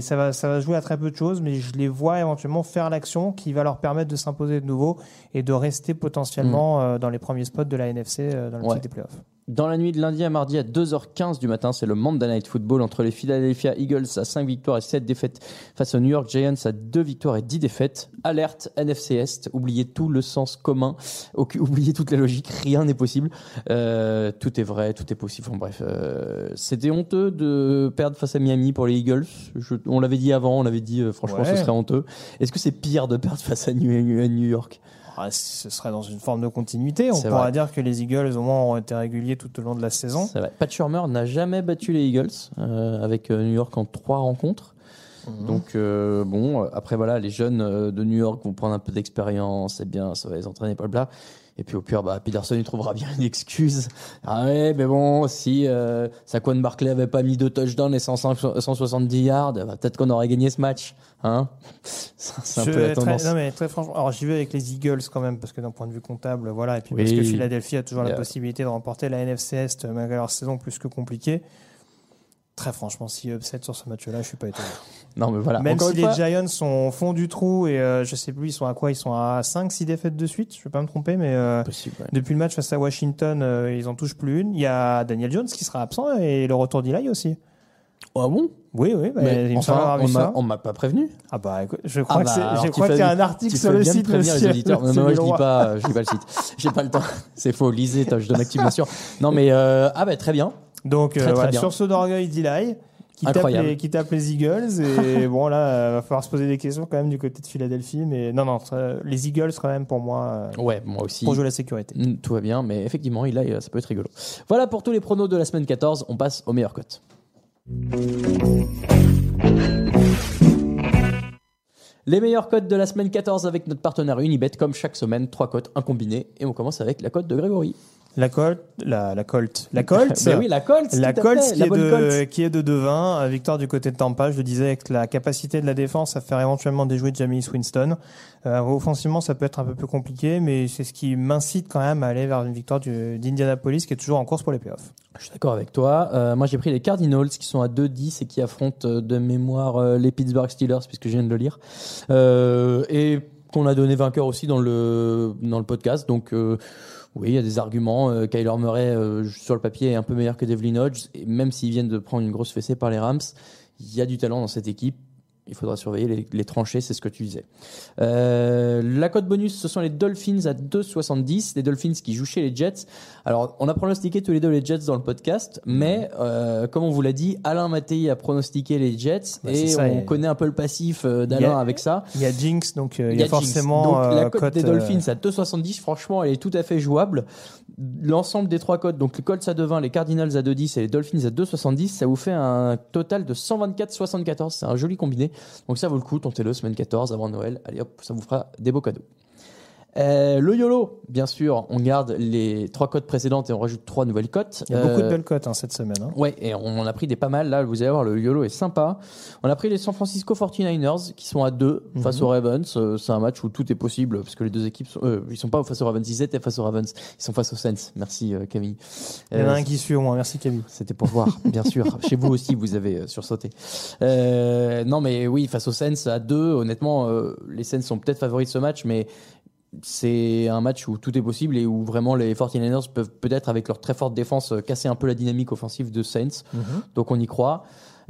Speaker 3: ça va, ça va jouer à très peu de choses, mais je les vois éventuellement faire l'action qui va leur permettre de s'imposer de nouveau et de rester potentiellement euh, dans les premiers spots de la NFC euh, dans le
Speaker 2: Ouais.
Speaker 3: des playoffs.
Speaker 2: Dans la nuit de lundi à mardi à 2h15 du matin, c'est le Monday Night Football entre les Philadelphia Eagles à 5 victoires et 7 défaites face aux New York Giants à 2 victoires et 10 défaites. Alerte NFC Est, oubliez tout le sens commun, oubliez toute la logique, rien n'est possible. Euh, tout est vrai, tout est possible. Enfin, bref, euh, c'était honteux de perdre face à Miami pour les Eagles. Je- on l'avait dit avant, on l'avait dit euh, franchement
Speaker 3: Ouais.
Speaker 2: ce serait honteux. Est-ce que c'est pire de perdre face à New, à New York?
Speaker 3: Ah, ce serait dans une forme de continuité. On pourra
Speaker 2: vrai.
Speaker 3: dire que les Eagles, au moins, ont été réguliers tout au long de la saison.
Speaker 2: C'est vrai. Pat Shurmur n'a jamais battu les Eagles euh, avec euh, New York en trois rencontres.
Speaker 3: Mhm.
Speaker 2: Donc euh, bon, après voilà, les jeunes de New York vont prendre un peu d'expérience, c'est bien, ça va les entraîner, bla Et puis au pire, bah, Peterson il trouvera bien une excuse. Ah ouais, mais bon, si euh, Saquon Barkley avait pas mis deux touchdowns et 105 170 yards, bah, peut-être qu'on aurait gagné ce match, hein C'est un
Speaker 3: Je-
Speaker 2: peu la
Speaker 3: très- non, mais très franchement, alors j'y vais avec les Eagles quand même, parce que d'un point de vue comptable, voilà, et puis
Speaker 2: Oui.
Speaker 3: parce que Philadelphie a toujours la possibilité de remporter la NFC Est malgré leur saison plus que compliquée. Très franchement, si upset sur ce match-là, je suis pas étonné.
Speaker 2: Non mais voilà.
Speaker 3: Même
Speaker 2: Encore
Speaker 3: si les
Speaker 2: fois,
Speaker 3: Giants sont au fond du trou et euh, je sais plus, ils sont à quoi? Ils sont à 5-6 défaites de suite, je vais pas me tromper, mais euh,
Speaker 2: possible, ouais.
Speaker 3: depuis le match face à Washington, euh, ils en touchent plus une. Il y a Daniel Jones qui sera absent et le retour d'Eli aussi.
Speaker 2: Ah bon?
Speaker 3: Oui, oui, bah,
Speaker 2: Mais
Speaker 3: il me semble
Speaker 2: enfin, on m'a- on m'a pas prévenu.
Speaker 3: Ah bah écoute, je crois
Speaker 2: Ah
Speaker 3: que c'est-
Speaker 2: bah,
Speaker 3: crois
Speaker 2: fais
Speaker 3: qu'il y a un article sur le site
Speaker 2: prévenir les
Speaker 3: monsieur.
Speaker 2: auditeurs. Non,
Speaker 3: C'est
Speaker 2: mais moi,
Speaker 3: le
Speaker 2: je
Speaker 3: roi.
Speaker 2: pas, je dis pas le site. J'ai pas le temps. C'est faux. Lisez, je donne bien sûr. Non, mais euh, ah bah très bien.
Speaker 3: Donc
Speaker 2: Très,
Speaker 3: euh,
Speaker 2: très
Speaker 3: voilà, sur ce d'orgueil d'Eli, qui tape, les, qui tape les Eagles. Et bon là, euh, va falloir se poser des questions quand même du côté de Philadelphie. Mais non, non, ça- les Eagles quand même pour moi, euh,
Speaker 2: Ouais, moi aussi.
Speaker 3: pour jouer la sécurité.
Speaker 2: Mm, Tout va bien, mais effectivement, il a, ça peut être rigolo. Voilà pour tous les pronos de la semaine 14. On passe aux meilleures cotes. Les meilleures cotes de la semaine 14 avec notre partenaire Unibet, comme chaque semaine, trois cotes, un combiné. Et on commence avec la cote de Grégory.
Speaker 3: La Colt, la, la Colt, la Colt.
Speaker 2: Mais oui, la Colts.
Speaker 3: La
Speaker 2: fait,
Speaker 3: qui,
Speaker 2: la
Speaker 3: est de, qui est de 2-20, victoire du côté de Tampa, je le disais, avec la capacité de la défense à faire éventuellement déjouer Jamie Winston. Euh, offensivement, ça peut être un peu plus compliqué, mais c'est ce qui m'incite quand même à aller vers une victoire du- d'Indianapolis qui est toujours en course pour les playoffs.
Speaker 2: Je suis d'accord avec toi. Euh, moi, j'ai pris les Cardinals qui sont à 2-10 et qui affrontent euh, de mémoire euh, les Pittsburgh Steelers, puisque je viens de le lire. Euh, et qu'on a donné vainqueur aussi dans le, dans le podcast. Donc, euh, oui, il y a des arguments. Euh, Kyler Murray, euh, sur le papier, est un peu meilleur que Devlin Hodges. Et même s'ils viennent de prendre une grosse fessée par les Rams, il y a du talent dans cette équipe. Il faudra surveiller les, tranchées, c'est ce que tu disais. Euh, la cote bonus, ce sont les Dolphins à 2,70. Les Dolphins qui jouent chez les Jets. Alors, on a pronostiqué tous les deux les Jets dans le podcast, mais euh, comme on vous l'a dit, Alain Mattei a pronostiqué les Jets
Speaker 3: Bah,
Speaker 2: et
Speaker 3: ça,
Speaker 2: on
Speaker 3: et-
Speaker 2: connaît un peu le passif euh, d'Alain avec ça.
Speaker 3: Il y a Jinx, donc euh, il y a,
Speaker 2: Jinx.
Speaker 3: forcément
Speaker 2: Donc, la cote des Dolphins à 2,70, franchement, elle est tout à fait jouable. L'ensemble des trois cotes, donc les Colts à 2,20, les Cardinals à 2,10 et les Dolphins à 2,70, ça vous fait un total de 124,74. C'est un joli combiné. Donc ça vaut le coup, tentez-le semaine 14 avant Noël. Allez hop, ça vous fera des beaux cadeaux. Euh, le YOLO, bien sûr, on garde les trois cotes précédentes et on rajoute trois nouvelles cotes.
Speaker 3: Il y a beaucoup de
Speaker 2: Euh,
Speaker 3: belles cotes hein, cette semaine. hein.
Speaker 2: Ouais, et on en a pris des pas mal. Là, vous allez voir, le YOLO est sympa. On a pris les San Francisco 49ers qui sont à 2 face aux Ravens. Euh, C'est un match où tout est possible parce que les deux équipes, sont, euh, ils sont pas face aux Ravens, ils étaient face aux Ravens. Ils sont face aux Saints. Merci Camille.
Speaker 3: Il y en a un qui suit au moins. Merci Camille.
Speaker 2: c'était pour voir, bien sûr. Chez vous aussi, vous avez sursauté. Euh, non, mais oui, face aux Saints à deux, honnêtement, les Saints sont peut-être favoris de ce match, mais c'est un match où tout est possible et où vraiment les 49ers peuvent peut-être, avec leur très forte défense, casser un peu la dynamique offensive de Saints. Donc on y croit.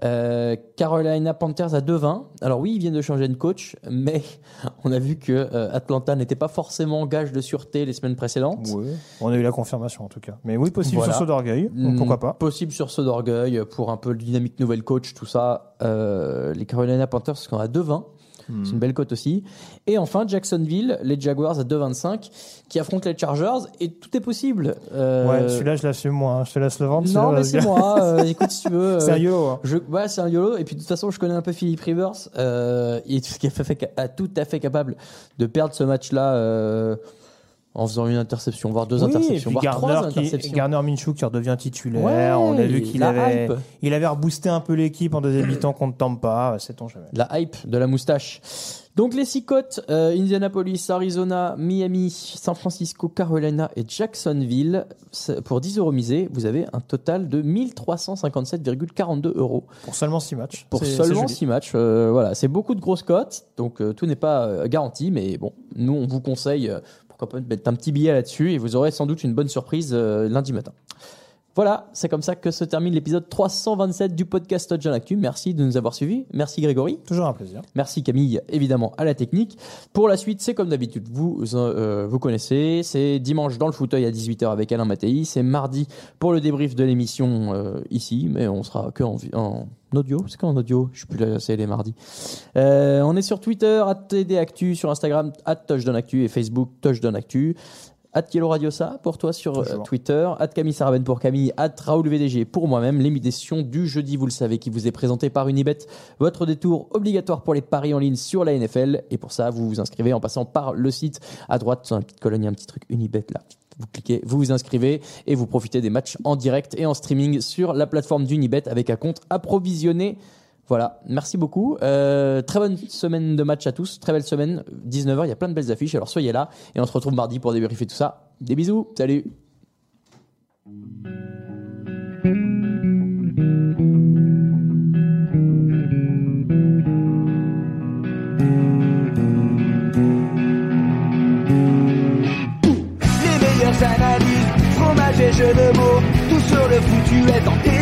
Speaker 2: Euh, Carolina Panthers à 2-20. Alors oui, ils viennent de changer de coach, mais on a vu que euh, Atlanta n'était pas forcément gage de sûreté les semaines précédentes.
Speaker 3: Oui. On a eu la confirmation en tout cas. Mais oui, possible
Speaker 2: Voilà.
Speaker 3: sur saut d'orgueil.
Speaker 2: Hmm,
Speaker 3: Pourquoi pas
Speaker 2: Possible sur ce d'orgueil pour un peu de dynamique nouvelle coach, tout ça. Euh, les Carolina Panthers sont à 2-20. C'est une belle cote aussi. Et enfin, Jacksonville, les Jaguars à 2,25 qui affrontent les Chargers et tout est possible. Euh,
Speaker 3: Ouais, celui-là, je l'assume moi. hein. Je te laisse le vendre.
Speaker 2: Non, mais c'est moi. euh, écoute, si tu veux.
Speaker 3: C'est un YOLO. hein.
Speaker 2: je, ouais, c'est un YOLO. Et puis de toute façon, je connais un peu Philippe Rivers. Euh, il est tout à fait, capable de perdre ce match-là en faisant une interception, voire deux
Speaker 3: Oui,
Speaker 2: interceptions, voire trois
Speaker 3: qui,
Speaker 2: interceptions.
Speaker 3: Garner Minshew qui redevient titulaire.
Speaker 2: Ouais,
Speaker 3: on a vu qu'il avait,
Speaker 2: hype.
Speaker 3: il avait reboosté un peu l'équipe en deuxième mi-temps contre Tampa. C'est on jamais.
Speaker 2: La hype de la moustache. Donc les six côtes, euh, Indianapolis, Arizona, Miami, San Francisco, Carolina et Jacksonville. Pour 10 euros misés, vous avez un total de 1357,42 euros
Speaker 3: Pour seulement 6 matchs.
Speaker 2: pour seulement
Speaker 3: joli.
Speaker 2: 6 matchs. Euh, voilà, c'est beaucoup de grosses cotes, donc euh, tout n'est pas euh, garanti, mais bon, nous on vous conseille, pourquoi pas mettre un petit billet là-dessus et vous aurez sans doute une bonne surprise euh, lundi matin. Voilà, c'est comme ça que se termine l'épisode 327 du podcast Touchdown Actu. Merci de nous avoir suivis. Merci Grégory.
Speaker 3: Toujours un plaisir.
Speaker 2: Merci Camille, évidemment, à la technique. Pour la suite, c'est comme d'habitude, vous euh, vous connaissez. C'est dimanche dans le fauteuil à 18h avec Alain Mattei. C'est mardi pour le débrief de l'émission euh, ici, mais on sera que en, vi- en audio. C'est qu'en audio? Je suis plus là, c'est les mardis. Euh, on est sur Twitter, @tdactu, sur Instagram, @touchdownactu et Facebook touchdownactu. At Yellow Radio Ça pour toi sur euh. Twitter, at Camille Sarabène pour Camille, at Raoul VDG pour moi-même. L'émission du jeudi, vous le savez, qui vous est présentée par Unibet, votre détour obligatoire pour les paris en ligne sur la NFL. Et pour ça, vous vous inscrivez en passant par le site à droite, dans la petite colonne, il y a un petit truc Unibet là. Vous cliquez, vous vous inscrivez et vous profitez des matchs en direct et en streaming sur la plateforme d'Unibet avec un compte approvisionné. Voilà, merci beaucoup. Euh, très bonne semaine de match à tous. Très belle semaine. 19h, il y a plein de belles affiches. Alors soyez là et on se retrouve mardi pour débriefer tout ça. Des bisous. Salut.
Speaker 7: Les analyses, fromage et jeux de mots, tout sur le foutu est.